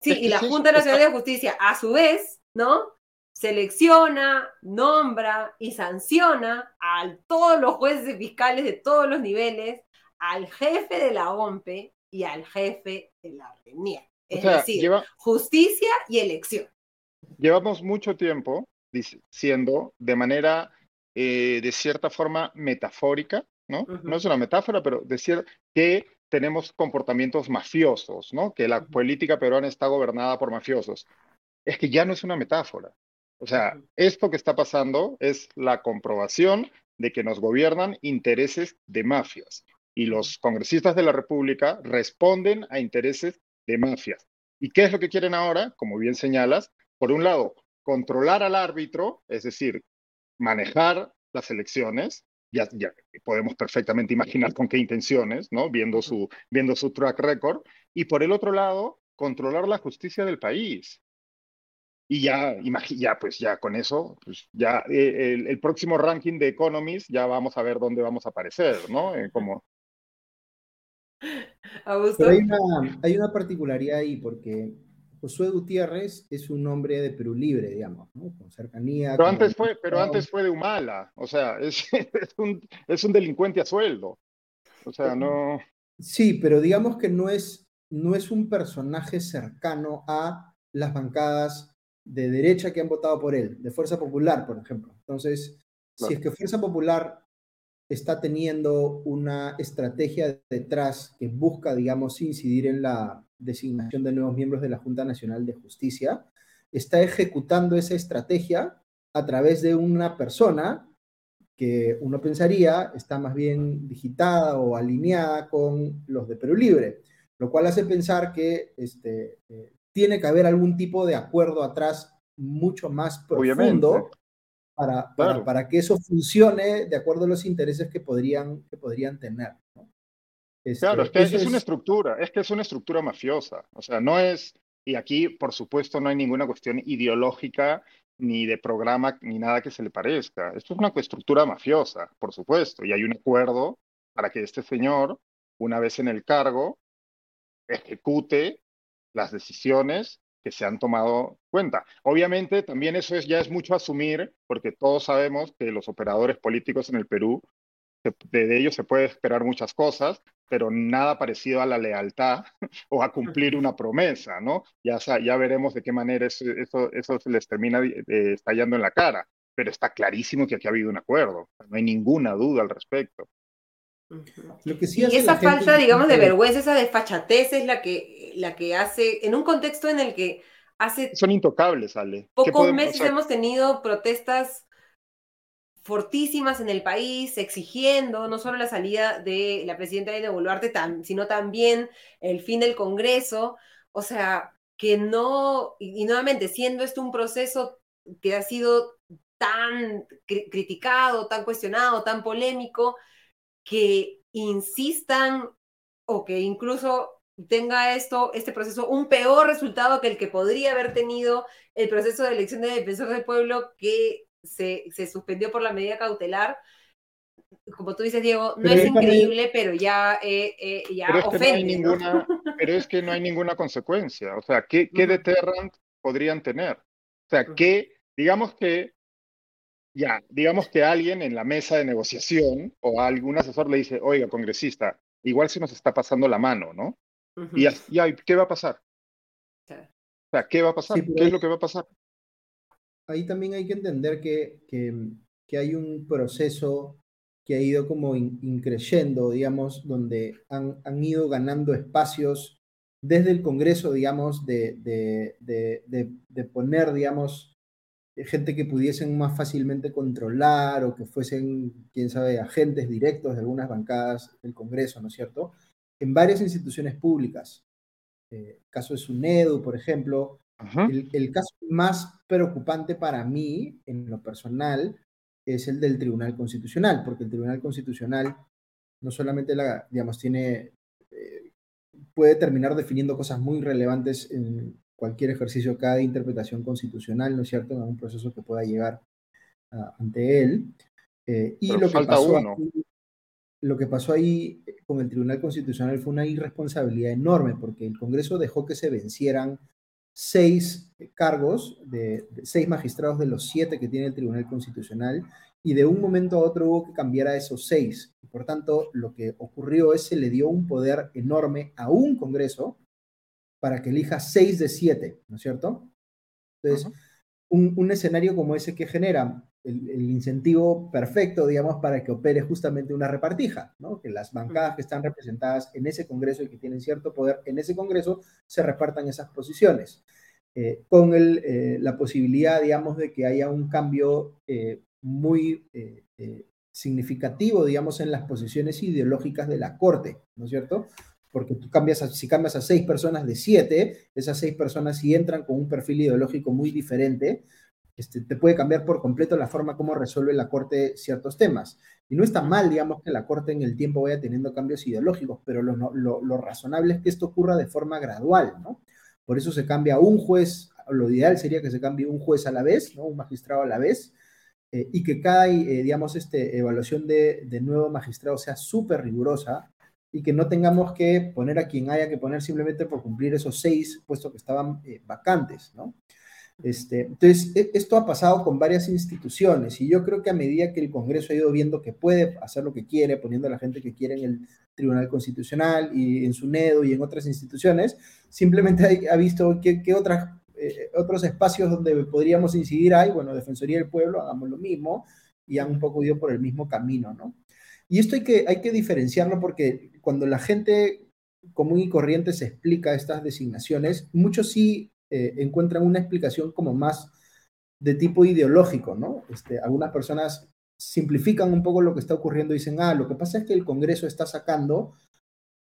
Sí, y la Junta Nacional de Justicia, a su vez, ¿no? Selecciona, nombra y sanciona a todos los jueces y fiscales de todos los niveles, al jefe de la OMPE y al jefe de la RENIER. Es decir, justicia y elección. Llevamos mucho tiempo diciendo de manera eh, de cierta forma metafórica, ¿no? No es una metáfora, pero decir que tenemos comportamientos mafiosos, ¿no? Que la política peruana está gobernada por mafiosos. Es que ya no es una metáfora. O sea, esto que está pasando es la comprobación de que nos gobiernan intereses de mafias y los congresistas de la República responden a intereses de mafias. ¿Y qué es lo que quieren ahora? Como bien señalas, por un lado, controlar al árbitro, es decir, manejar las elecciones, ya, ya podemos perfectamente imaginar con qué intenciones, ¿no? Viendo su, viendo su track record, y por el otro lado, controlar la justicia del país. Y ya, ya pues ya con eso, pues ya eh, el, próximo ranking de Economist ya vamos a ver dónde vamos a aparecer, ¿no? Eh, como... hay una, hay una particularidad ahí, porque Josué Gutiérrez es un hombre de Perú Libre, digamos, con cercanía. Pero, antes, fue, pero antes fue de Humala, o sea, es, un, es un delincuente a sueldo. O sea, no. Sí, pero digamos que no es, no es un personaje cercano a las bancadas de derecha que han votado por él, de Fuerza Popular, por ejemplo. Entonces, si es que Fuerza Popular está teniendo una estrategia detrás que busca, digamos, incidir en la designación de nuevos miembros de la Junta Nacional de Justicia, está ejecutando esa estrategia a través de una persona que uno pensaría está más bien digitada o alineada con los de Perú Libre, lo cual hace pensar que este, eh, tiene que haber algún tipo de acuerdo atrás mucho más profundo para, para, que eso funcione de acuerdo a los intereses que podrían, que podrían tener. claro, es este, que es, una estructura, es que es una estructura mafiosa. O sea, no es, y aquí por supuesto no hay ninguna cuestión ideológica ni de programa ni nada que se le parezca. Esto es una estructura mafiosa, por supuesto, y hay un acuerdo para que este señor, una vez en el cargo, ejecute las decisiones que se han tomado cuenta. Obviamente, también eso es, ya es mucho asumir, porque todos sabemos que los operadores políticos en el Perú, de, ellos se puede esperar muchas cosas, pero nada parecido a la lealtad o a cumplir una promesa, ¿no? Ya, ya veremos de qué manera eso, eso, se les termina eh, estallando en la cara, pero está clarísimo que aquí ha habido un acuerdo, no hay ninguna duda al respecto. Lo que sí y esa falta, digamos, de vergüenza, esa desfachatez es la que, la que hace, en un contexto en el que hace... Son intocables, Ale. Pocos meses hemos tenido protestas fortísimas en el país, exigiendo no solo la salida de la presidenta de Boluarte, sino también el fin del Congreso. O sea, que no, y, nuevamente, siendo esto un proceso que ha sido tan criticado, tan cuestionado, tan polémico, que insistan o que incluso tenga esto, este proceso, un peor resultado que el que podría haber tenido el proceso de elección de defensor del pueblo que se, se suspendió por la medida cautelar. Como tú dices, Diego, no es increíble, pero ya, eh, eh, ya pero ofende. ninguna, pero es que no hay ninguna consecuencia. O sea, ¿qué, qué deterrent podrían tener? O sea, ¿qué, digamos que ya, digamos que alguien en la mesa de negociación o algún asesor le dice, oiga, congresista, igual se nos está pasando la mano, ¿no? Y ya, ¿qué va a pasar? O sea, ¿qué va a pasar? ¿Qué es lo que va a pasar? Ahí también hay que entender que, que, hay un proceso que ha ido como increyendo, digamos, donde han, han, ido ganando espacios desde el Congreso, digamos, de, de, de, de poner, digamos, gente que pudiesen más fácilmente controlar o que fuesen, quién sabe, agentes directos de algunas bancadas del Congreso, ¿no es cierto? En varias instituciones públicas. Eh, el caso de SUNEDU, por ejemplo. el, caso más preocupante para mí, en lo personal, es el del Tribunal Constitucional, porque el Tribunal Constitucional no solamente, la, digamos, tiene, eh, puede terminar definiendo cosas muy relevantes en, cualquier ejercicio, cada interpretación constitucional, ¿no es cierto?, en un proceso que pueda llegar ante él. Eh, y lo que, pasó lo que pasó ahí con el Tribunal Constitucional fue una irresponsabilidad enorme, porque el Congreso dejó que se vencieran seis cargos de, seis magistrados de los siete que tiene el Tribunal Constitucional y de un momento a otro hubo que cambiar a esos seis. Por tanto, lo que ocurrió es que se le dio un poder enorme a un Congreso para que elija seis de siete, ¿no es cierto? Entonces, un, escenario como ese que genera el, incentivo perfecto, digamos, para que opere justamente una repartija, ¿no? Que las bancadas que están representadas en ese Congreso y que tienen cierto poder en ese Congreso se repartan esas posiciones. Eh, con el, eh, la posibilidad, digamos, de que haya un cambio eh, muy significativo, digamos, en las posiciones ideológicas de la Corte, ¿no es cierto? Porque tú cambias, si cambias a seis personas de siete, esas seis personas si entran con un perfil ideológico muy diferente, este, te puede cambiar por completo la forma como resuelve la Corte ciertos temas. Y no está mal, digamos, que la Corte en el tiempo vaya teniendo cambios ideológicos, pero lo, razonable es que esto ocurra de forma gradual, ¿no? Por eso se cambia un juez, lo ideal sería que se cambie un juez a la vez, ¿no? Un magistrado a la vez, eh, y que cada, eh, digamos, este, evaluación de, nuevo magistrado sea súper rigurosa y que no tengamos que poner a quien haya que poner simplemente por cumplir esos seis puestos que estaban eh, vacantes, ¿no? Este, entonces, e, esto ha pasado con varias instituciones y yo creo que a medida que el Congreso ha ido viendo que puede hacer lo que quiere, poniendo a la gente que quiere en el Tribunal Constitucional y en su NEDO y en otras instituciones, simplemente ha, visto que, otras, eh, otros espacios donde podríamos incidir hay, bueno, Defensoría del Pueblo, hagamos lo mismo y han un poco ido por el mismo camino, ¿no? Y esto hay que, hay que diferenciarlo porque cuando la gente común y corriente se explica estas designaciones, muchos sí eh, encuentran una explicación como más de tipo ideológico, ¿no? Este, algunas personas simplifican un poco lo que está ocurriendo y dicen, ah, lo que pasa es que el Congreso está sacando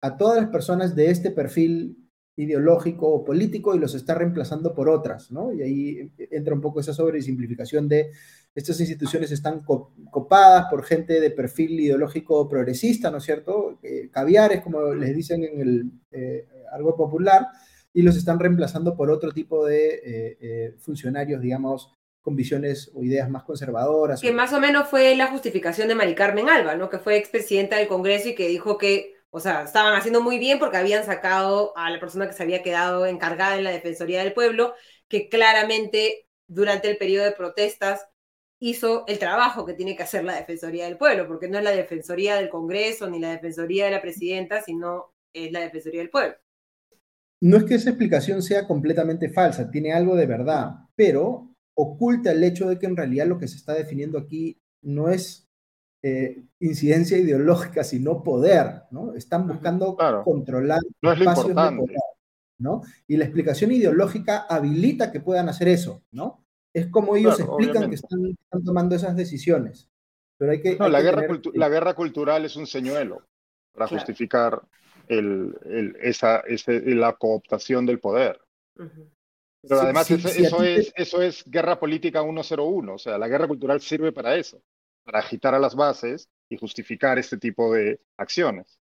a todas las personas de este perfil ideológico o político y los está reemplazando por otras, ¿no? Y ahí entra un poco esa sobresimplificación de estas instituciones están copadas por gente de perfil ideológico progresista, ¿no es cierto? Eh, caviares, como les dicen en el eh, algo popular, y los están reemplazando por otro tipo de eh, eh, funcionarios, digamos, con visiones o ideas más conservadoras. Que más o menos fue la justificación de Mari Carmen Alba, ¿no? Que fue expresidenta del Congreso y que dijo que, o sea, estaban haciendo muy bien porque habían sacado a la persona que se había quedado encargada en la Defensoría del Pueblo, que claramente durante el periodo de protestas hizo el trabajo que tiene que hacer la Defensoría del Pueblo, porque no es la Defensoría del Congreso ni la Defensoría de la Presidenta, sino es la Defensoría del Pueblo. No es que esa explicación sea completamente falsa, tiene algo de verdad, pero oculta el hecho de que en realidad lo que se está definiendo aquí no es eh, incidencia ideológica, sino poder, ¿no? Están buscando controlar espacios de poder, ¿no? Y la explicación ideológica habilita que puedan hacer eso, ¿no? Es como ellos explican que están, tomando esas decisiones. Pero hay que, la, guerra la guerra cultural es un señuelo para justificar el, esa, la cooptación del poder. Pero además eso, es, eso es guerra política 101, o sea, la guerra cultural sirve para eso, para agitar a las bases y justificar este tipo de acciones.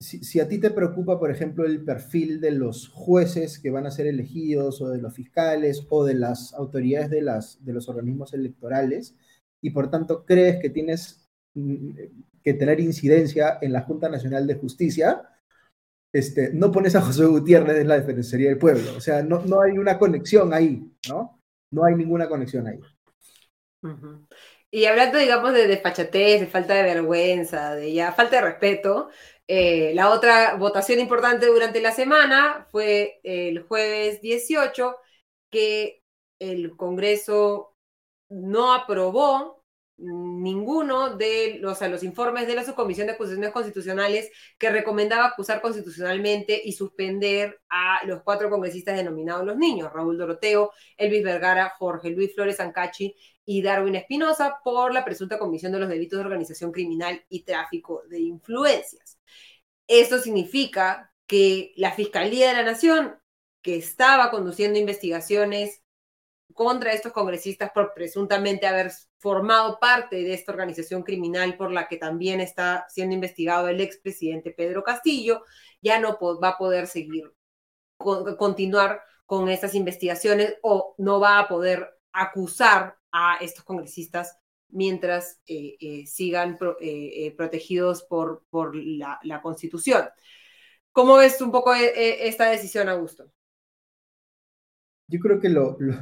Si, a ti te preocupa, por ejemplo, el perfil de los jueces que van a ser elegidos o de los fiscales o de las autoridades de, las, de los organismos electorales y por tanto crees que tienes mm, que tener incidencia en la Junta Nacional de Justicia, este, no pones a José Gutiérrez en la Defensoría del Pueblo. O sea, no, no hay una conexión ahí, ¿no? No hay ninguna conexión ahí. Y hablando, digamos, de despachatez, de falta de vergüenza, de ya falta de respeto, eh, la otra votación importante durante la semana fue el jueves 18, que el Congreso no aprobó ninguno de los, los informes de la Subcomisión de Acusaciones Constitucionales que recomendaba acusar constitucionalmente y suspender a los cuatro congresistas denominados los niños, Raúl Doroteo, Elvis Vergara, Jorge Luis Flores Ancachi y Darwin Espinosa, por la presunta comisión de los delitos de organización criminal y tráfico de influencias. Esto significa que la Fiscalía de la Nación, que estaba conduciendo investigaciones contra estos congresistas por presuntamente haber formado parte de esta organización criminal por la que también está siendo investigado el expresidente Pedro Castillo, ya no va a poder seguir, continuar con estas investigaciones o no va a poder acusar a estos congresistas mientras eh, eh, sigan eh, protegidos por, por la, Constitución. ¿Cómo ves un poco esta decisión, Augusto? Yo creo que lo, lo,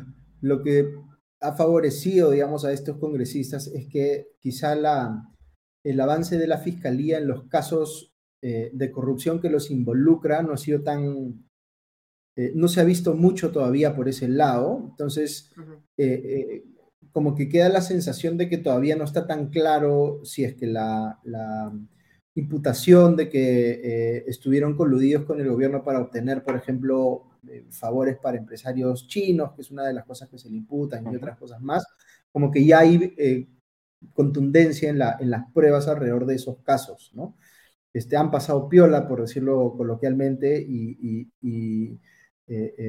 que ha favorecido, digamos, a estos congresistas es que quizá la, el avance de la fiscalía en los casos de corrupción que los involucra no ha sido tan, no se ha visto mucho todavía por ese lado. Entonces, como que queda la sensación de que todavía no está tan claro si es que la, imputación de que eh, estuvieron coludidos con el gobierno para obtener, por ejemplo, eh, favores para empresarios chinos, que es una de las cosas que se le imputan y otras cosas más, como que ya hay eh, contundencia en, la, en las pruebas alrededor de esos casos, ¿no? Este, han pasado piola, por decirlo coloquialmente, y, y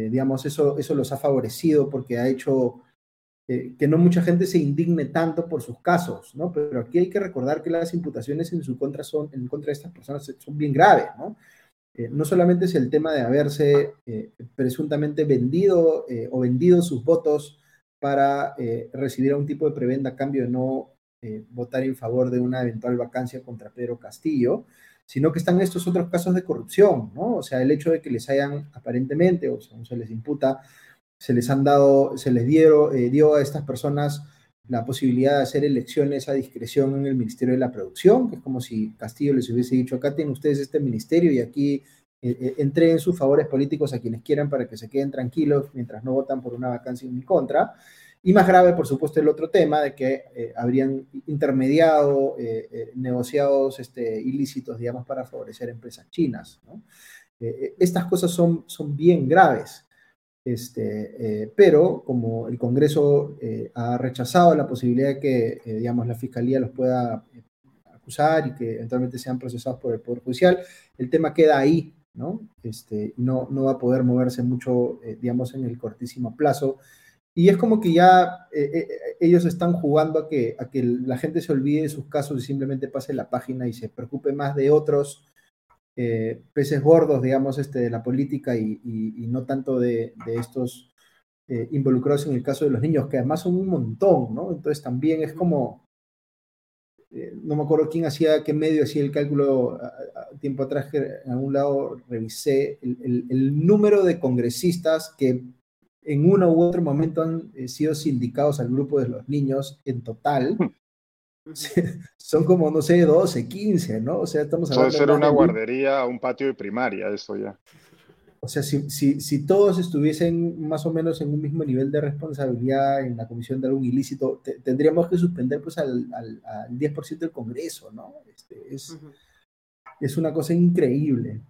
digamos, eso, eso los ha favorecido porque ha hecho eh, que no mucha gente se indigne tanto por sus casos, ¿no? Pero aquí hay que recordar que las imputaciones en su contra son, en contra de estas personas son bien graves, ¿no? Eh, no solamente es el tema de haberse eh, presuntamente vendido o vendido sus votos para recibir algún tipo de prebenda a cambio de no votar en favor de una eventual vacancia contra Pedro Castillo, sino que están estos otros casos de corrupción, ¿no? O sea, el hecho de que les hayan aparentemente, o sea, se les imputa, se les han dado, se les dieron, eh, dio a estas personas la posibilidad de hacer elecciones a discreción en el Ministerio de la Producción, que es como si Castillo les hubiese dicho, acá tienen ustedes este ministerio y aquí eh, eh, entreguen sus favores políticos a quienes quieran para que se queden tranquilos mientras no votan por una vacancia en mi contra. Y más grave, por supuesto, el otro tema de que habrían intermediado negociados este, ilícitos, digamos, para favorecer empresas chinas. estas cosas son, son bien graves. Este, eh, pero como el Congreso eh, ha rechazado la posibilidad de que, eh, digamos, la Fiscalía los pueda acusar y que eventualmente sean procesados por el Poder Judicial, el tema queda ahí, ¿no? Este, no, no va a poder moverse mucho, digamos, en el cortísimo plazo. Y es como que ya ellos están jugando a que, a que la gente se olvide de sus casos y simplemente pase la página y se preocupe más de otros eh, peces gordos, digamos, este, de la política y, no tanto de, estos eh, involucrados en el caso de los niños, que además son un montón, ¿no? Entonces también es como, eh, no me acuerdo quién hacía, qué medio hacía el cálculo tiempo atrás, que en algún lado revisé el, número de congresistas que en uno u otro momento han sido sindicados al grupo de los niños en total. Son como, no sé, 12, 15, ¿no? O sea, estamos hablando... Puede ser una guardería, un patio de primaria, eso ya. O sea, si, si, si, todos estuviesen más o menos en un mismo nivel de responsabilidad en la comisión de algún ilícito, tendríamos que suspender pues al, al, 10% del Congreso, ¿no? Este, es, es una cosa increíble.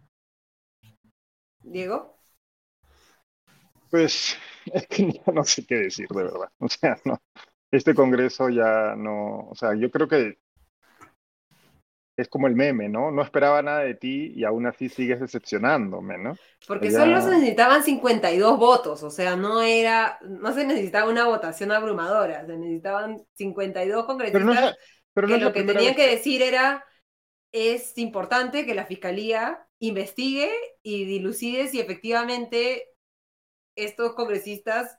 Diego. Pues es que no sé qué decir, de verdad. O sea, no, este Congreso ya no, o sea, yo creo que es como el meme, ¿no? No esperaba nada de ti y aún así sigues decepcionándome, ¿no? Porque solo se necesitaban 52 votos, o sea, no era, no se necesitaba una votación abrumadora, se necesitaban 52 congresistas pero que lo que tenían que decir era, es importante que la fiscalía investigue y dilucide si efectivamente estos congresistas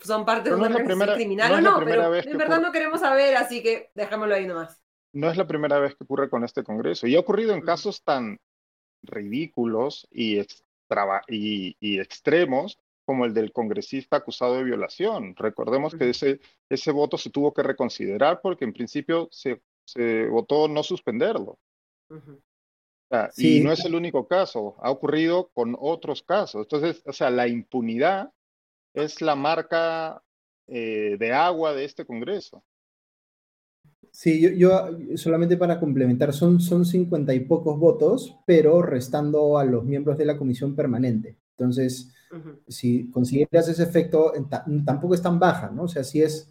son parte de una organización criminal o no, pero en verdad no queremos saber, así que dejémoslo ahí nomás. No es la primera vez que ocurre con este Congreso y ha ocurrido en casos tan ridículos y, y, y extremos como el del congresista acusado de violación. Recordemos que ese, ese voto se tuvo que reconsiderar porque en principio se, se votó no suspenderlo. Y no es el único caso, ha ocurrido con otros casos. Entonces, o sea, la impunidad es la marca eh, de agua de este Congreso. Sí, yo, solamente para complementar, son, son 50 y pocos votos, pero restando a los miembros de la comisión permanente. Entonces, si consideras ese efecto, tampoco es tan baja, ¿no? O sea, sí es,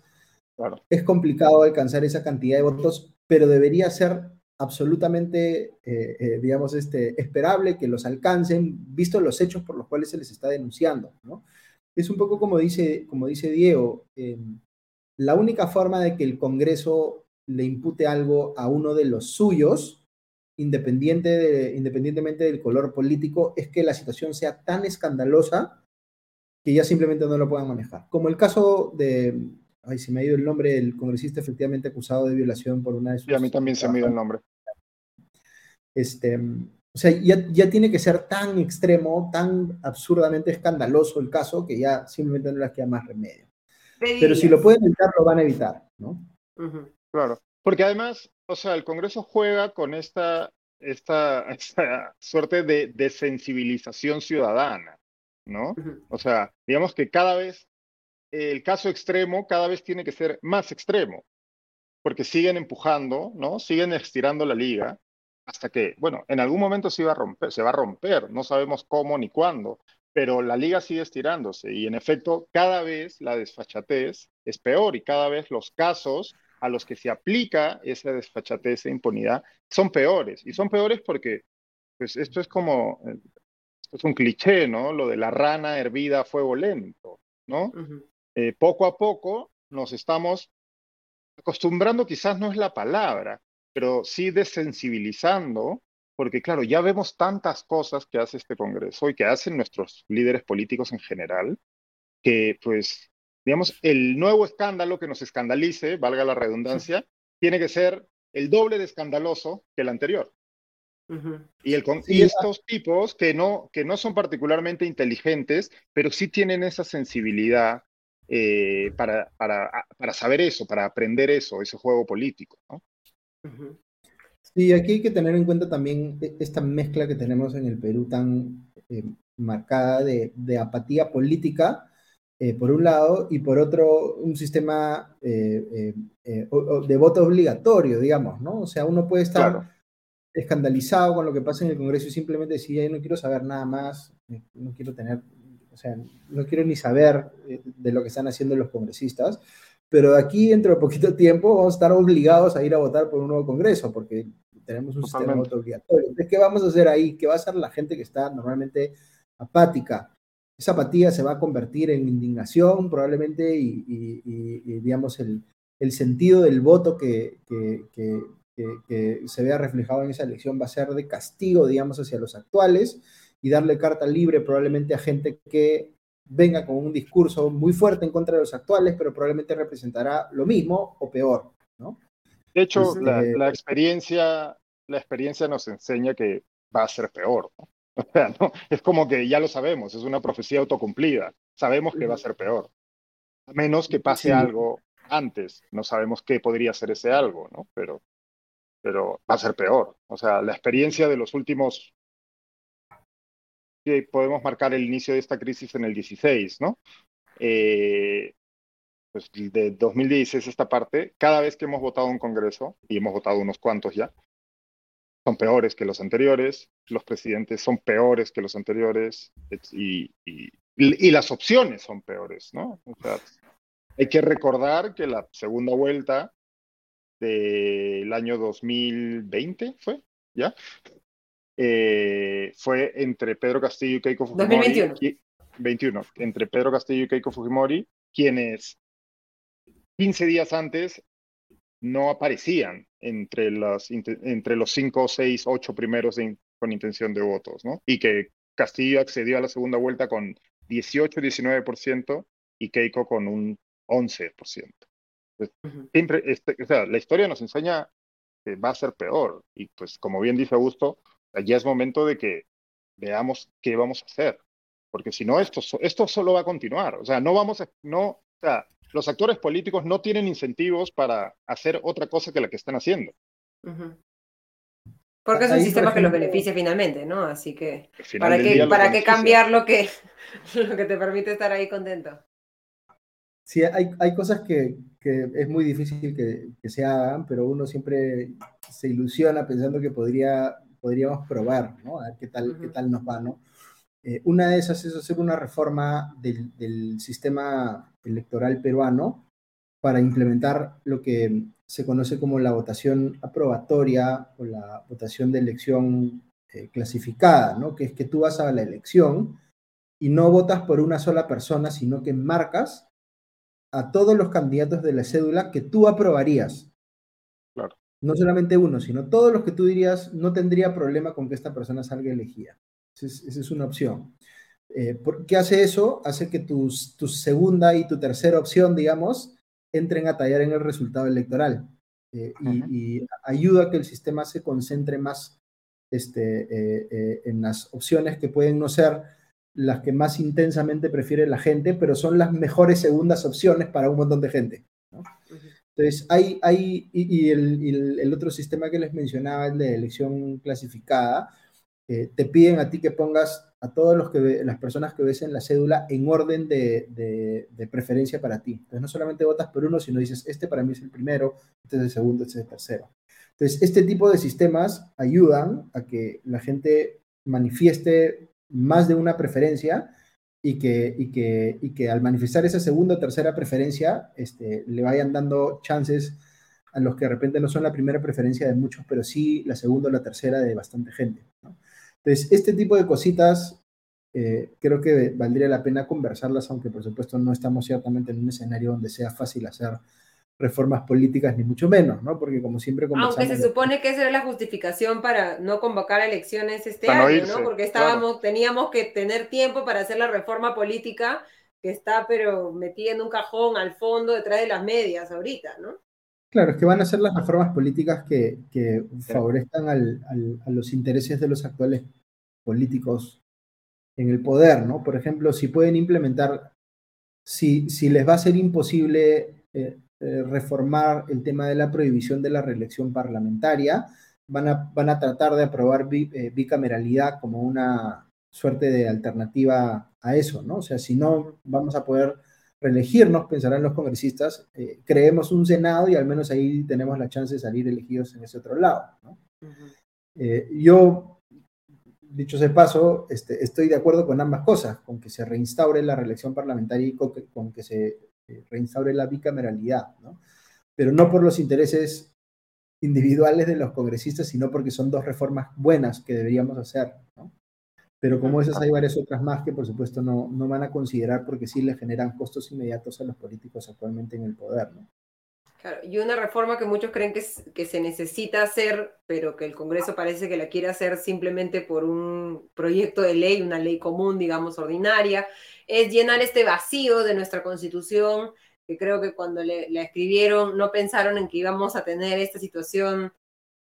es complicado alcanzar esa cantidad de votos, pero debería ser absolutamente, eh, eh, digamos, este, esperable que los alcancen, visto los hechos por los cuales se les está denunciando, ¿no? Es un poco como dice, como dice Diego, em, la única forma de que el Congreso le impute algo a uno de los suyos, independiente independientemente del color político, es que la situación sea tan escandalosa que ya simplemente no lo puedan manejar. Como el caso de, ay, se me ha ido el nombre del congresista efectivamente acusado de violación por una de sus... Y a mí también se me ha ido el nombre. Este, o sea, ya, ya, tiene que ser tan extremo, tan absurdamente escandaloso el caso, que ya simplemente no les queda más remedio. Pero si lo pueden evitar, lo van a evitar, ¿no? Claro, porque además, o sea, el Congreso juega con esta, esta, esta suerte de, de sensibilización ciudadana, ¿no? O sea, digamos que cada vez el caso extremo cada vez tiene que ser más extremo, porque siguen empujando, ¿no? Siguen estirando la liga hasta que, bueno, en algún momento se, va a romper, se va a romper, no sabemos cómo ni cuándo, pero la liga sigue estirándose y en efecto cada vez la desfachatez es peor y cada vez los casos a los que se aplica esa desfachatez e impunidad son peores y son peores porque pues esto es como eh, es un cliché, ¿no? Lo de la rana hervida a fuego lento, ¿no? Eh, poco a poco nos estamos acostumbrando, quizás no es la palabra, pero sí desensibilizando, porque claro, ya vemos tantas cosas que hace este Congreso y que hacen nuestros líderes políticos en general, que pues, digamos, el nuevo escándalo que nos escandalice, valga la redundancia, tiene que ser el doble de escandaloso que el anterior. Y, el, y, estos tipos que no, que no son particularmente inteligentes, pero sí tienen esa sensibilidad eh, para, para, para, saber eso, para aprender eso, ese juego político. ¿no? Sí, aquí hay que tener en cuenta también e, esta mezcla que tenemos en el Perú tan eh, marcada de, de, apatía política, eh, por un lado, y por otro, un sistema de voto obligatorio, digamos, ¿no? O sea, uno puede estar escandalizado con lo que pasa en el Congreso y simplemente decir, no quiero saber nada más, no quiero tener o sea, no quiero ni saber eh, de lo que están haciendo los congresistas, pero aquí dentro de poquito tiempo vamos a estar obligados a ir a votar por un nuevo congreso, porque tenemos un sistema voto obligatorio. Entonces, ¿qué vamos a hacer ahí? ¿Qué va a hacer la gente que está normalmente apática? Esa apatía se va a convertir en indignación probablemente y, digamos, el, el, sentido del voto que, que, que, que, se vea reflejado en esa elección va a ser de castigo, digamos, hacia los actuales y darle carta libre probablemente a gente que venga con un discurso muy fuerte en contra de los actuales, pero probablemente representará lo mismo o peor, ¿no? De hecho, la, este, experiencia, la experiencia nos enseña que va a ser peor, ¿no? O sea, ¿no? Es como que ya lo sabemos, es una profecía autocumplida, sabemos que va a ser peor, a menos que pase algo antes, no sabemos qué podría ser ese algo, ¿no? Pero, pero va a ser peor. O sea, la experiencia de los últimos que podemos marcar el inicio de esta crisis en el 16, ¿no? Eh, pues de 2016 esta parte, cada vez que hemos votado un Congreso, y hemos votado unos cuantos ya, son peores que los anteriores, los presidentes son peores que los anteriores, y, y, las opciones son peores, ¿no? O sea, hay que recordar que la segunda vuelta del año 2020 fue, ¿ya? Eh, fue entre Pedro Castillo y Keiko Fujimori. 2021. 21, entre Pedro Castillo y Keiko Fujimori, quienes 15 días antes no aparecían entre, las, entre los 5, 6, 8 primeros con intención de votos, ¿no? Y que Castillo accedió a la segunda vuelta con 18, 19% y Keiko con un 11%. Pues, siempre, este, o sea, la historia nos enseña que va a ser peor. Y pues, como bien dice Augusto, ya es momento de que veamos qué vamos a hacer, porque si no, esto, esto solo va a continuar. O sea, no vamos a, no, o sea, los actores políticos no tienen incentivos para hacer otra cosa que la que están haciendo. Porque es un sistema que los beneficia finalmente, ¿no? Así que, ¿para qué, ¿para qué cambiar lo que, lo que te permite estar ahí contento? Sí, hay, hay cosas que, que es muy difícil que, que, se hagan, pero uno siempre se ilusiona pensando que podría podríamos probar, ¿no? A ver qué tal, qué tal nos va, ¿no? Eh, una de esas es hacer una reforma del, del, sistema electoral peruano para implementar lo que se conoce como la votación aprobatoria o la votación de elección eh, clasificada, ¿no? Que es que tú vas a la elección y no votas por una sola persona, sino que marcas a todos los candidatos de la cédula que tú aprobarías no solamente uno, sino todos los que tú dirías, no tendría problema con que esta persona salga elegida. Esa es, una opción. Eh, ¿Qué hace eso? Hace que tu segunda y tu tercera opción, digamos, entren a tallar en el resultado electoral eh, y, ayuda a que el sistema se concentre más este, eh, en las opciones que pueden no ser las que más intensamente prefiere la gente, pero son las mejores segundas opciones para un montón de gente. Entonces, hay, hay y, el, otro sistema que les mencionaba, el de elección clasificada, eh, te piden a ti que pongas a todas las personas que ves en la cédula en orden de, preferencia para ti. Entonces, no solamente votas por uno, sino dices, este para mí es el primero, este es el segundo, este es el tercero. Entonces, este tipo de sistemas ayudan a que la gente manifieste más de una preferencia y que, y que, y que al manifestar esa segunda o tercera preferencia este, le vayan dando chances a los que de repente no son la primera preferencia de muchos, pero sí la segunda o la tercera de bastante gente. Entonces, este tipo de cositas eh, creo que valdría la pena conversarlas, aunque por supuesto no estamos ciertamente en un escenario donde sea fácil hacer reformas políticas, ni mucho menos, ¿no? Porque como siempre Aunque se supone que esa era la justificación para no convocar elecciones este año, ¿no? Porque estábamos, teníamos que tener tiempo para hacer la reforma política que está pero metida en un cajón al fondo detrás de las medias ahorita, ¿no? Claro, es que van a ser las reformas políticas que, que favorezcan al, a los intereses de los actuales políticos en el poder, ¿no? Por ejemplo, si pueden implementar, si, si les va a ser imposible eh, eh, reformar el tema de la prohibición de la reelección parlamentaria. Van a, van a tratar de aprobar eh, bicameralidad como una suerte de alternativa a eso, ¿no? O sea, si no vamos a poder reelegirnos, pensarán los congresistas, eh, creemos un Senado y al menos ahí tenemos la chance de salir elegidos en ese otro lado, ¿no? yo, dicho ese paso, este, estoy de acuerdo con ambas cosas, con que se reinstaure la reelección parlamentaria y con que, con que se reinstaure la bicameralidad, ¿no? Pero no por los intereses individuales de los congresistas, sino porque son dos reformas buenas que deberíamos hacer, ¿no? Pero como esas hay varias otras más que por supuesto no, no van a considerar porque sí le generan costos inmediatos a los políticos actualmente en el poder, ¿no? Claro, y una reforma que muchos creen que, que, se necesita hacer, pero que el Congreso parece que la quiere hacer simplemente por un proyecto de ley, una ley común, digamos, ordinaria, es llenar este vacío de nuestra Constitución, que creo que cuando le, la escribieron no pensaron en que íbamos a tener esta situación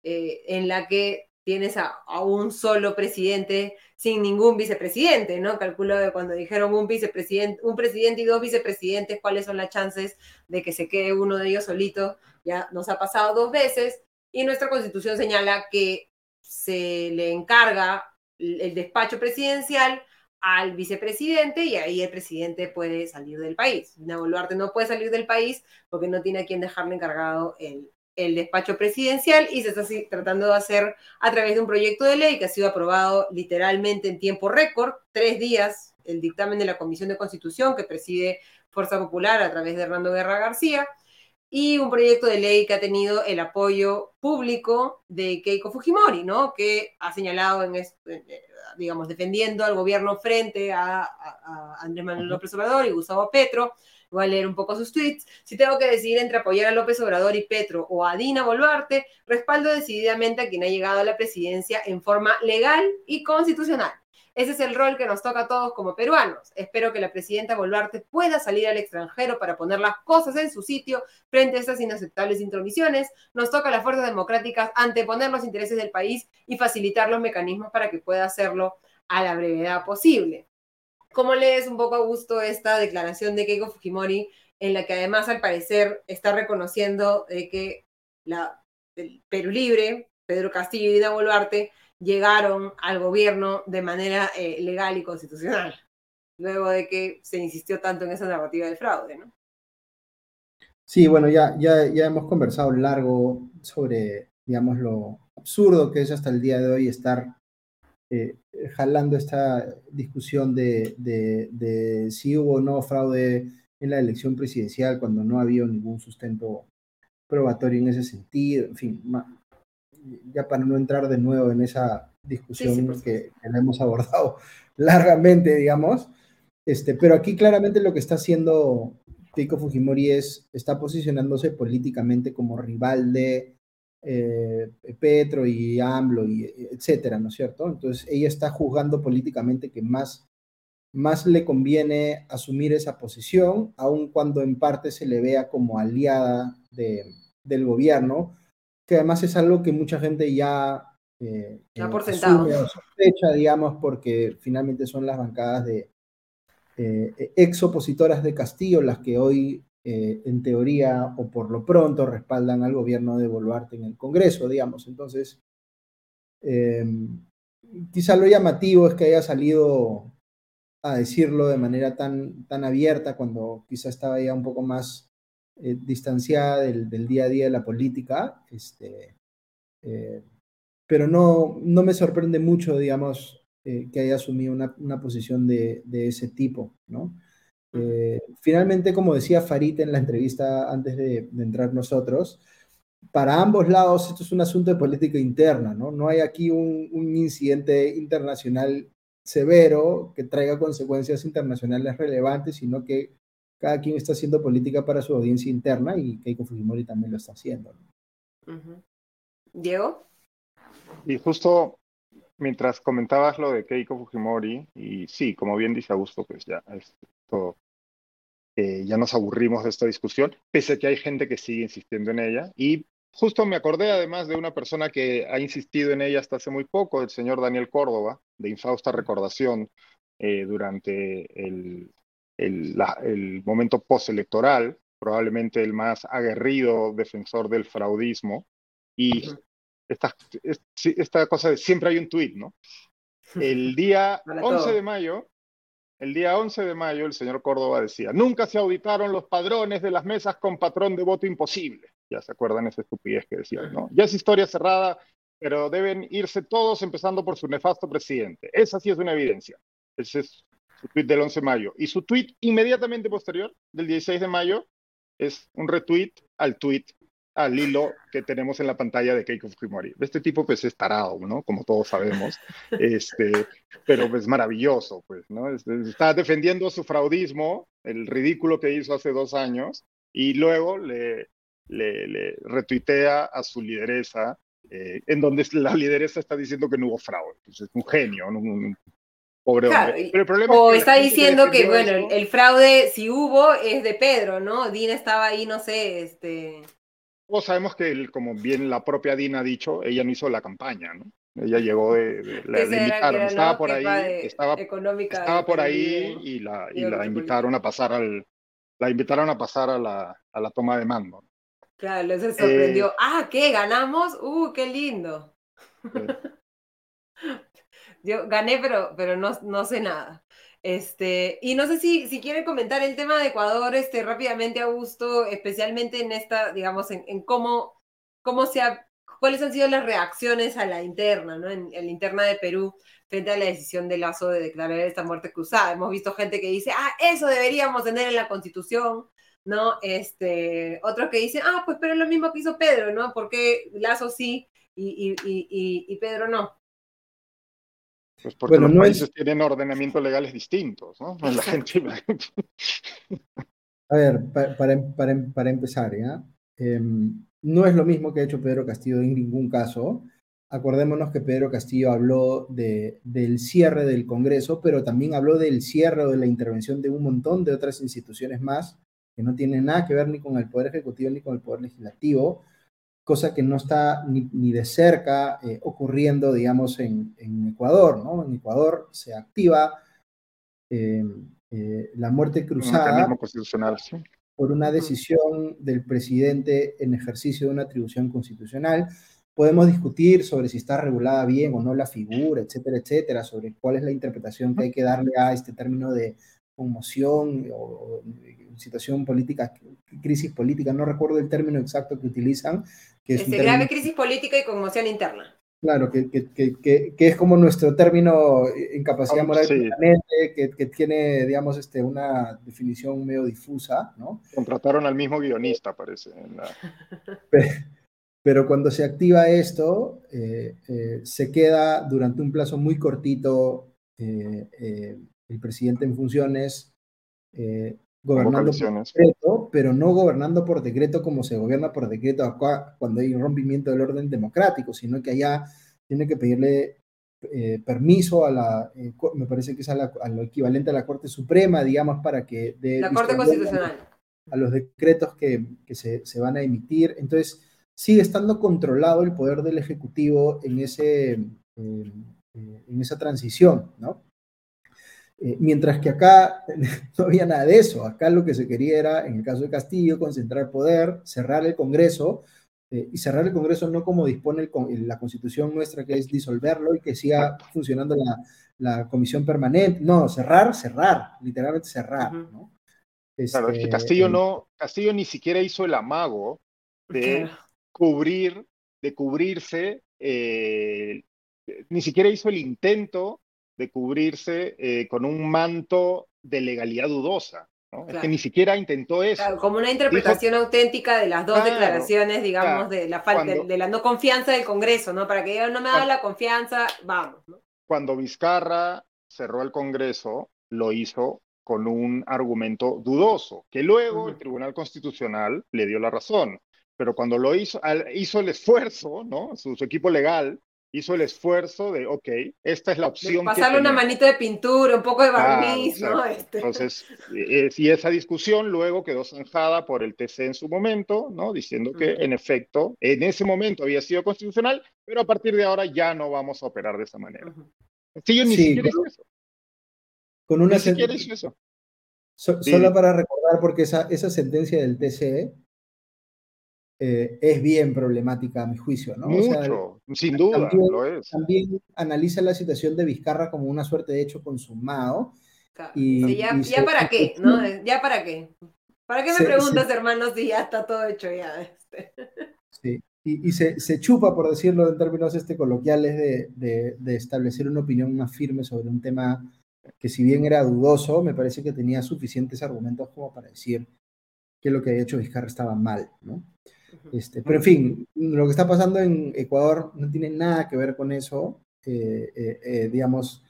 eh, en la que tienes a, un solo presidente sin ningún vicepresidente, ¿no? Calculo que cuando dijeron un vicepresidente, un presidente y dos vicepresidentes, cuáles son las chances de que se quede uno de ellos solito, ya nos ha pasado dos veces, y nuestra constitución señala que se le encarga el despacho presidencial al vicepresidente y ahí el presidente puede salir del país. Dina Boluarte no puede salir del país porque no tiene a quien dejarle encargado el, el despacho presidencial y se está tratando de hacer a través de un proyecto de ley que ha sido aprobado literalmente en tiempo récord, tres días, el dictamen de la Comisión de Constitución que preside Fuerza Popular a través de Hernando Guerra García, y un proyecto de ley que ha tenido el apoyo público de Keiko Fujimori, ¿no? Que ha señalado, en, digamos, defendiendo al gobierno frente a, Andrés Manuel López Obrador y Gustavo Petro. Voy a leer un poco sus tweets. Si tengo que decidir entre apoyar a López Obrador y Petro o a Dina Boluarte, respaldo decididamente a quien ha llegado a la presidencia en forma legal y constitucional. Ese es el rol que nos toca a todos como peruanos. Espero que la presidenta Boluarte pueda salir al extranjero para poner las cosas en su sitio frente a estas inaceptables intromisiones. Nos toca a las fuerzas democráticas anteponer los intereses del país y facilitar los mecanismos para que pueda hacerlo a la brevedad posible. ¿Cómo lees un poco a gusto esta declaración de Keiko Fujimori, en la que además al parecer está reconociendo que la, el Perú Libre, Pedro Castillo y Dina Boluarte llegaron al gobierno de manera eh, legal y constitucional, luego de que se insistió tanto en esa narrativa del fraude, ¿no? Sí, bueno, ya, ya, ya hemos conversado largo sobre, digamos, lo absurdo que es hasta el día de hoy estar eh, jalando esta discusión de, de, de, si hubo o no fraude en la elección presidencial cuando no había ningún sustento probatorio en ese sentido, en fin, ya para no entrar de nuevo en esa discusión que, la hemos abordado largamente, digamos, este, pero aquí claramente lo que está haciendo Keiko Fujimori es, está posicionándose políticamente como rival de eh, Petro y AMLO y etcétera, ¿no es cierto? Entonces ella está juzgando políticamente que más más le conviene asumir esa posición, aun cuando en parte se le vea como aliada del gobierno, que además es algo que mucha gente ya eh, por sentado. sospecha, digamos, porque finalmente son las bancadas de eh, ex opositoras de Castillo las que hoy, eh, en teoría o por lo pronto, respaldan al gobierno de Boluarte en el Congreso, digamos. Entonces, em, quizá lo llamativo es que haya salido a decirlo de manera tan, tan abierta cuando quizá estaba ya un poco más eh, distanciada del, día a día de la política. Este, pero no, no me sorprende mucho, digamos, eh, que haya asumido una, posición de, ese tipo, ¿no? Eh, finalmente, como decía Farid en la entrevista antes de, entrar nosotros, para ambos lados esto es un asunto de política interna, ¿no? No hay aquí un, incidente internacional severo que traiga consecuencias internacionales relevantes, sino que cada quien está haciendo política para su audiencia interna y Keiko Fujimori también lo está haciendo. Diego. Y justo mientras comentabas lo de Keiko Fujimori, y sí, como bien dice Augusto, pues ya esto, eh, ya nos aburrimos de esta discusión, pese a que hay gente que sigue insistiendo en ella. Y justo me acordé además de una persona que ha insistido en ella hasta hace muy poco, el señor Daniel Córdoba, de infausta recordación eh, durante el, el, el momento postelectoral, probablemente el más aguerrido defensor del fraudismo. Y esta, esta cosa de siempre hay un tuit, ¿no? El día 11 de mayo, el día 11 de mayo, el señor Córdoba decía, nunca se auditaron los padrones de las mesas con patrón de voto imposible. Ya se acuerdan esa estupidez que decía, ¿no? Ya es historia cerrada, pero deben irse todos empezando por su nefasto presidente. Esa sí es una evidencia. Ese es su tweet del 11 de mayo. Y su tweet inmediatamente posterior, del 16 de mayo, es un retweet al tweet al hilo que tenemos en la pantalla de Keiko Fujimori. Este tipo pues es tarado, ¿no? Como todos sabemos, este, pero es pues, maravilloso, pues, ¿no? Está defendiendo su fraudismo, el ridículo que hizo hace dos años, y luego le, le, retuitea a su lideresa, eh, en donde la lideresa está diciendo que no hubo fraude. Pues es un genio, un, pobre hombre. Pero el problema o está diciendo que, bueno, el fraude, si hubo, es de Pedro, ¿no? Dina estaba ahí, no sé, este sabemos que, como bien la propia Dina ha dicho, ella no hizo la campaña, ¿no? Ella llegó de, la, invitaron, estaba por ahí, estaba, estaba por ahí y la, y la invitaron a pasar al, la invitaron a pasar a la, a la toma de mando. Claro, sorprendió. Eh, ah, ¿qué? ¿Ganamos? ¡Uh, qué lindo! Yo gané, pero, pero no, no sé nada. Este, y no sé si, si quieren comentar el tema de Ecuador este, rápidamente, Augusto, especialmente en esta, digamos, en, cómo, cómo se ha, cuáles han sido las reacciones a la interna, ¿no? En, la interna de Perú frente a la decisión de Lazo de declarar esta muerte cruzada. Hemos visto gente que dice, ah, eso deberíamos tener en la Constitución, ¿no? Este, otros que dicen, ah, pues pero es lo mismo que hizo Pedro, ¿no? Porque Lazo sí y, y, y Pedro no. Pues porque los países tienen ordenamientos legales distintos, ¿no? La gente... A ver, para, empezar, ¿ya? Em, no es lo mismo que ha hecho Pedro Castillo en ningún caso. Acordémonos que Pedro Castillo habló de, del cierre del Congreso, pero también habló del cierre o de la intervención de un montón de otras instituciones más que no tienen nada que ver ni con el Poder Ejecutivo ni con el Poder Legislativo, cosa que no está ni, de cerca eh, ocurriendo, digamos, en, Ecuador, ¿no? En Ecuador se activa em, eh, la muerte cruzada por una decisión del presidente en ejercicio de una atribución constitucional. Podemos discutir sobre si está regulada bien o no la figura, etcétera, etcétera, sobre cuál es la interpretación que hay que darle a este término de conmoción o, situación política, crisis política, no recuerdo el término exacto que utilizan. Que es este, grave crisis política y conmoción interna. Claro, que, que, que, que, es como nuestro término incapacidad moral que, que, tiene, digamos, este, una definición medio difusa, ¿no? Contrataron al mismo guionista, parece. Pero, cuando se activa esto, eh, eh, se queda durante un plazo muy cortito eh, el presidente en funciones eh, gobernando por decreto, pero no gobernando por decreto como se gobierna por decreto acá cuando hay un rompimiento del orden democrático, sino que allá tiene que pedirle eh, permiso a la, eh, me parece que es a, lo equivalente a la Corte Suprema, digamos, para que... De, la Corte Constitucional. A, los decretos que, que se, se, van a emitir. Entonces, sigue estando controlado el poder del Ejecutivo en, ese, en esa transición, ¿no? Mientras que acá no había nada de eso. Acá lo que se quería era, en el caso de Castillo, concentrar poder, cerrar el Congreso, eh, y cerrar el Congreso no como dispone la constitución nuestra, que es disolverlo y que siga funcionando la, comisión permanente. No, cerrar, cerrar, literalmente cerrar. claro, es que este, Castillo, no, Castillo ni siquiera hizo el amago de cubrir, de cubrirse, eh, ni siquiera hizo el intento de cubrirse eh, con un manto de legalidad dudosa. Es que ni siquiera intentó eso. como una interpretación auténtica de las dos declaraciones, digamos, de la falta, de la no confianza del Congreso, ¿no? Para que ellos no me hagan la confianza, vamos. Cuando Vizcarra cerró el Congreso, lo hizo con un argumento dudoso, que luego el Tribunal Constitucional le dio la razón. Pero cuando lo hizo, hizo el esfuerzo, ¿no? su equipo legal hizo el esfuerzo de, ok, esta es la opción. pasarle una manito de pintura, un poco de barniz, ¿no? Este. Entonces, eh, y esa discusión luego quedó zanjada por el TC en su momento, ¿no? Diciendo que, en efecto, en ese momento había sido constitucional, pero a partir de ahora ya no vamos a operar de esa manera. Sí, yo ni siquiera hizo eso. Con una ni siquiera hizo eso. solo para recordar, porque esa, esa sentencia del TCE eh, es bien problemática a mi juicio, ¿no? Mucho, sin duda, lo es. También analiza la situación de Vizcarra como una suerte de hecho consumado. Y, ya, para qué, ¿no? ¿Ya para qué? ¿Para qué me preguntas, hermano, si ya está todo hecho ya? Este? Sí, y, se, se, chupa, por decirlo en términos este, coloquiales, de, de, de, establecer una opinión más firme sobre un tema que si bien era dudoso, me parece que tenía suficientes argumentos como para decir que lo que había hecho Vizcarra estaba mal, ¿no? Este, pero en fin, lo que está pasando en Ecuador no tiene nada que ver con eso. Eh, eh, eh, digamos,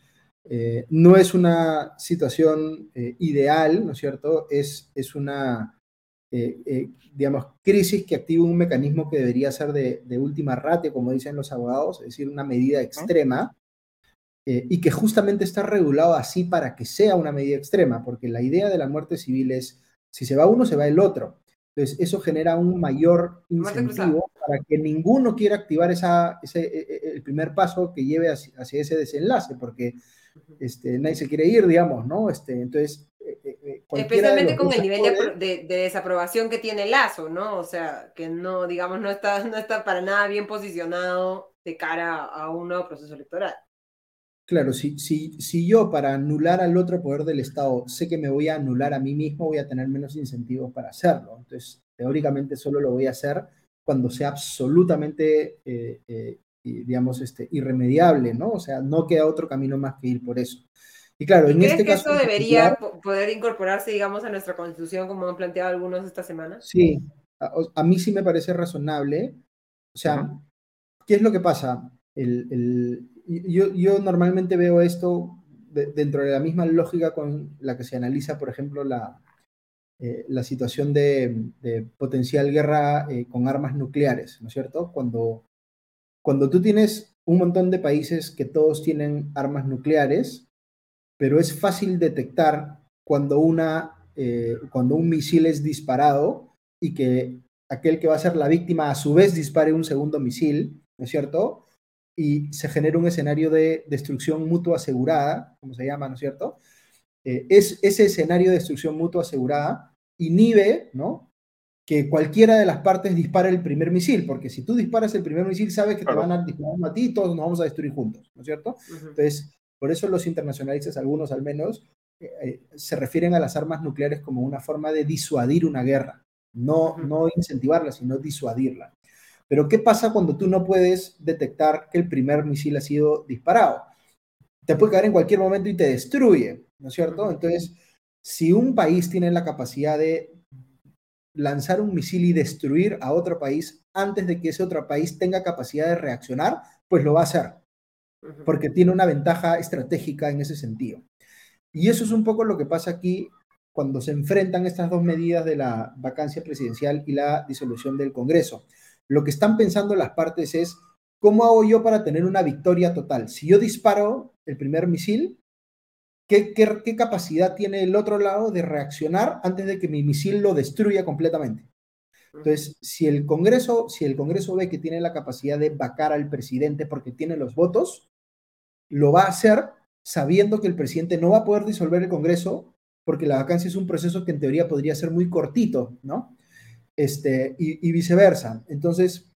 no es una situación ideal, ¿no es cierto? Es, es una, digamos, crisis que activa un mecanismo que debería ser de, de última ratio, como dicen los abogados, es decir, una medida extrema. y que justamente está regulado así para que sea una medida extrema, porque la idea de la muerte civil es, si se va uno, se va el otro. Entonces, eso genera un mayor incentivo para que ninguno quiera activar esa, ese, e, e, el primer paso que lleve hacia, ese desenlace, porque este, nadie se quiere ir, digamos, ¿no? Este, entonces, e, eh, Especialmente con el nivel de, desaprobación que tiene Lazo, ¿no? O sea, que no, digamos, no está, no está para nada bien posicionado de cara a un nuevo proceso electoral. Claro, si, si, si yo para anular al otro poder del Estado sé que me voy a anular a mí mismo, voy a tener menos incentivos para hacerlo. Entonces, teóricamente solo lo voy a hacer cuando sea absolutamente, eh, eh, digamos, este, irremediable, ¿no? O sea, no queda otro camino más que ir por eso. Y claro, en este que caso... esto debería poder incorporarse, digamos, a nuestra constitución, como han planteado algunos esta semana? Sí, a, mí sí me parece razonable. O sea, ¿qué es lo que pasa? el, yo, normalmente veo esto dentro de la misma lógica con la que se analiza, por ejemplo, la, eh, la situación de, potencial guerra eh, con armas nucleares, ¿no es cierto? Cuando, cuando tú tienes un montón de países que todos tienen armas nucleares, pero es fácil detectar cuando, una, eh, cuando un misil es disparado y que aquel que va a ser la víctima a su vez dispare un segundo misil, ¿no es cierto? Y se genera un escenario de destrucción mutua asegurada, como se llama, ¿no es cierto? Eh, es, ese escenario de destrucción mutua asegurada inhibe, ¿no? Que cualquiera de las partes dispare el primer misil, porque si tú disparas el primer misil, sabes que te van a disparar a ti y todos nos vamos a destruir juntos, ¿no es cierto? Entonces, por eso los internacionalistas, algunos al menos, eh, eh, se refieren a las armas nucleares como una forma de disuadir una guerra, no, no incentivarla, sino disuadirla. Pero ¿qué pasa cuando tú no puedes detectar que el primer misil ha sido disparado? Te puede caer en cualquier momento y te destruye, ¿no es cierto? Entonces, si un país tiene la capacidad de lanzar un misil y destruir a otro país antes de que ese otro país tenga capacidad de reaccionar, pues lo va a hacer, porque tiene una ventaja estratégica en ese sentido. Y eso es un poco lo que pasa aquí cuando se enfrentan estas dos medidas de la vacancia presidencial y la disolución del Congreso. Lo que están pensando las partes es ¿cómo hago yo para tener una victoria total? Si yo disparo el primer misil, ¿qué, capacidad tiene el otro lado de reaccionar antes de que mi misil lo destruya completamente? Entonces, si el Congreso, si el Congreso ve que tiene la capacidad de vacar al presidente porque tiene los votos, lo va a hacer sabiendo que el presidente no va a poder disolver el Congreso porque la vacancia es un proceso que en teoría podría ser muy cortito, ¿no? Este, y, y viceversa. Entonces,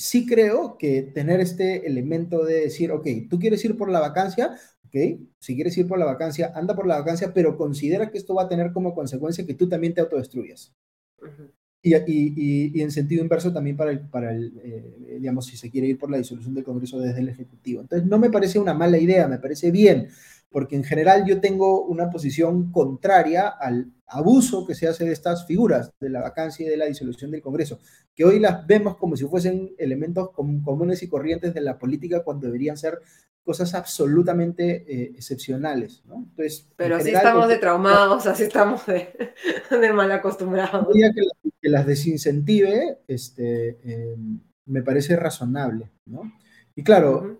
sí creo que tener este elemento de decir, ok, tú quieres ir por la vacancia, ok, si quieres ir por la vacancia, anda por la vacancia, pero considera que esto va a tener como consecuencia que tú también te autodestruyas. y, y, y, en sentido inverso también para el, para el eh, digamos, si se quiere ir por la disolución del Congreso desde el Ejecutivo. Entonces, no me parece una mala idea, me parece bien, porque en general yo tengo una posición contraria al abuso que se hace de estas figuras, de la vacancia y de la disolución del Congreso, que hoy las vemos como si fuesen elementos comunes y corrientes de la política cuando deberían ser cosas absolutamente eh, excepcionales. ¿no? Entonces, Pero así estamos de traumados, así estamos de, mal acostumbrados. Que, que, las desincentive este, eh, me parece razonable. ¿no? Y claro,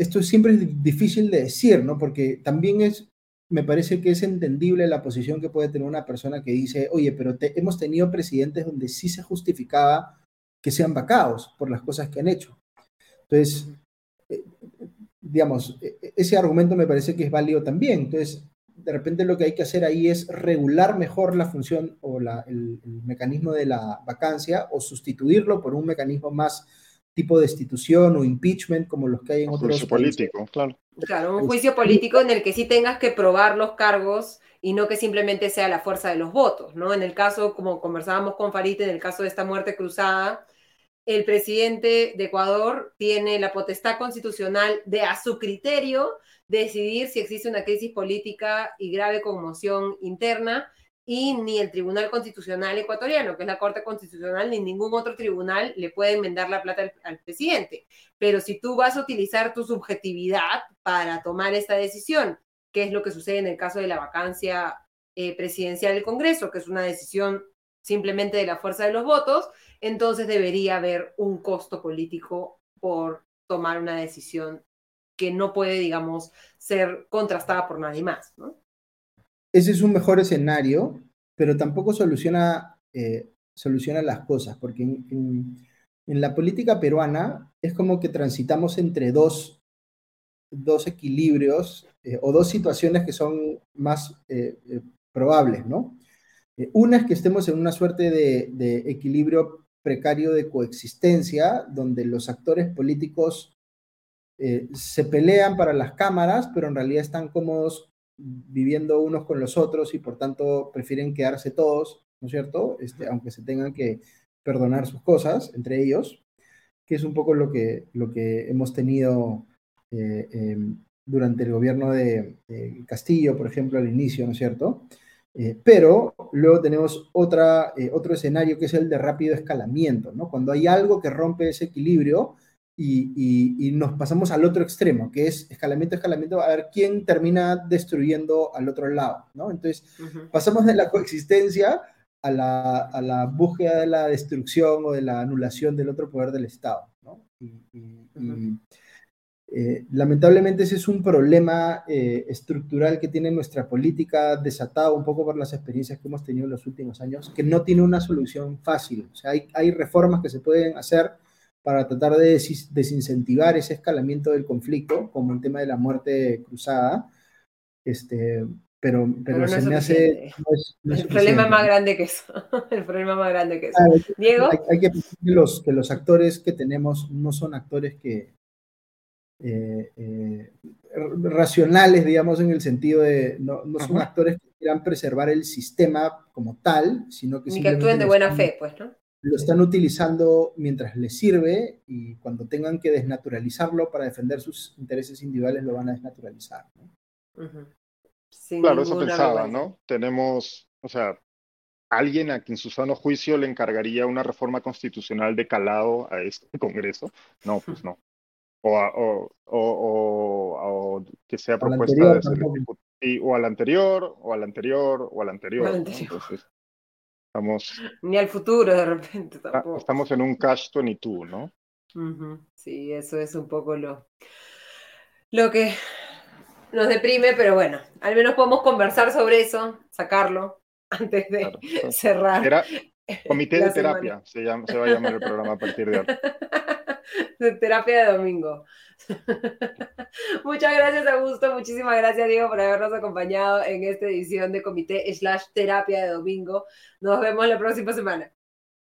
esto siempre es difícil de decir, ¿no? Porque también es, me parece que es entendible la posición que puede tener una persona que dice, oye, pero hemos tenido presidentes donde sí se justificaba que sean vacados por las cosas que han hecho. Entonces, eh, digamos, e, e, ese argumento me parece que es válido también. Entonces, de repente lo que hay que hacer ahí es regular mejor la función o el, el, mecanismo de la vacancia o sustituirlo por un mecanismo más tipo de destitución o impeachment como los que hay en otros juicio político, claro. Claro, un juicio político en el que sí tengas que probar los cargos y no que simplemente sea la fuerza de los votos, ¿no? En el caso, como conversábamos con Farid, en el caso de esta muerte cruzada, el presidente de Ecuador tiene la potestad constitucional de, a su criterio, decidir si existe una crisis política y grave conmoción interna y ni el Tribunal Constitucional ecuatoriano, que es la Corte Constitucional, ni ningún otro tribunal le puede enmendar la plata al, presidente. Pero si tú vas a utilizar tu subjetividad para tomar esta decisión, que es lo que sucede en el caso de la vacancia eh, presidencial del Congreso, que es una decisión simplemente de la fuerza de los votos, entonces debería haber un costo político por tomar una decisión que no puede, digamos, ser contrastada por nadie más, ¿no? Ese es un mejor escenario, pero tampoco soluciona, eh, soluciona las cosas, porque en, la política peruana es como que transitamos entre dos, dos equilibrios eh, o dos situaciones que son más eh, probables, ¿no? una es que estemos en una suerte de, de equilibrio precario de coexistencia, donde los actores políticos se pelean para las cámaras, pero en realidad están cómodos viviendo unos con los otros y por tanto prefieren quedarse todos, ¿no es cierto? Este, aunque se tengan que perdonar sus cosas entre ellos, que es un poco lo que, lo que hemos tenido eh, em, durante el gobierno de, Castillo, por ejemplo, al inicio, ¿no es cierto? Eh, pero luego tenemos otra, eh, otro escenario que es el de rápido escalamiento, ¿no? Cuando hay algo que rompe ese equilibrio, y, nos pasamos al otro extremo, que es escalamiento, escalamiento, a ver quién termina destruyendo al otro lado, ¿no? Entonces, pasamos de la coexistencia a la, a la, búsqueda de la destrucción o de la anulación del otro poder del Estado, ¿no? Y, eh, lamentablemente ese es un problema eh, estructural que tiene nuestra política desatado un poco por las experiencias que hemos tenido en los últimos años, que no tiene una solución fácil. O sea, hay, hay reformas que se pueden hacer, para tratar de desincentivar ese escalamiento del conflicto, como el tema de la muerte cruzada. Este, pero, pero, se me hace... el problema es más grande que eso. el problema más grande que eso. Diego. Hay, que pensar que los, que los actores que tenemos no son actores que... Eh, eh, racionales, digamos, en el sentido de, no, no son actores que quieran preservar el sistema como tal, sino que... Ni que actúen de buena fe, pues, ¿no? Lo están utilizando mientras les sirve y cuando tengan que desnaturalizarlo para defender sus intereses individuales lo van a desnaturalizar. claro, eso pensaba, ¿no? Tenemos, o sea, alguien a quien su sano juicio le encargaría una reforma constitucional de calado a este Congreso. No, pues no. O, o, o, o que sea propuesta de o al anterior, o al anterior, o al anterior. Entonces, Estamos, Ni al futuro de repente tampoco. Estamos en un cash 22, ¿no? Sí, eso es un poco lo, lo que nos deprime, pero bueno, al menos podemos conversar sobre eso, sacarlo antes de cerrar. comité de terapia se, llama, se va a llamar el programa a partir de ahora. De terapia de domingo. Muchas gracias, Augusto. Muchísimas gracias, Diego, por habernos acompañado en esta edición de Comité slash Terapia de Domingo. Nos vemos la próxima semana.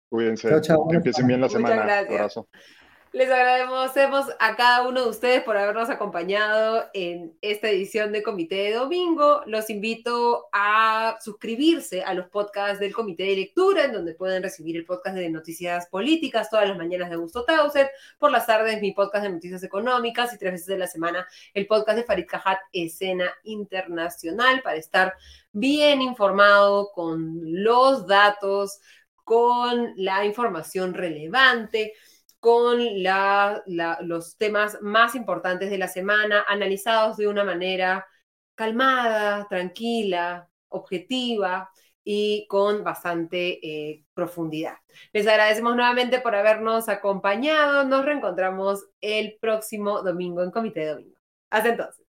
Cuídense. Que empiecen bien la semana. Muchas gracias. Les agradecemos a cada uno de ustedes por habernos acompañado en esta edición de Comité de Domingo. Los invito a suscribirse a los podcasts del Comité de Lectura, en donde pueden recibir el podcast de noticias políticas todas las mañanas de Augusto Tauset, por las tardes mi podcast de noticias económicas y tres veces de la semana el podcast de Farid Cajat, Escena Internacional, para estar bien informado con los datos, con la información relevante con los temas más importantes de la semana, analizados de una manera calmada, tranquila, objetiva y con bastante eh, profundidad. Les agradecemos nuevamente por habernos acompañado. Nos reencontramos el próximo domingo en Comité de Domingo. Hasta entonces.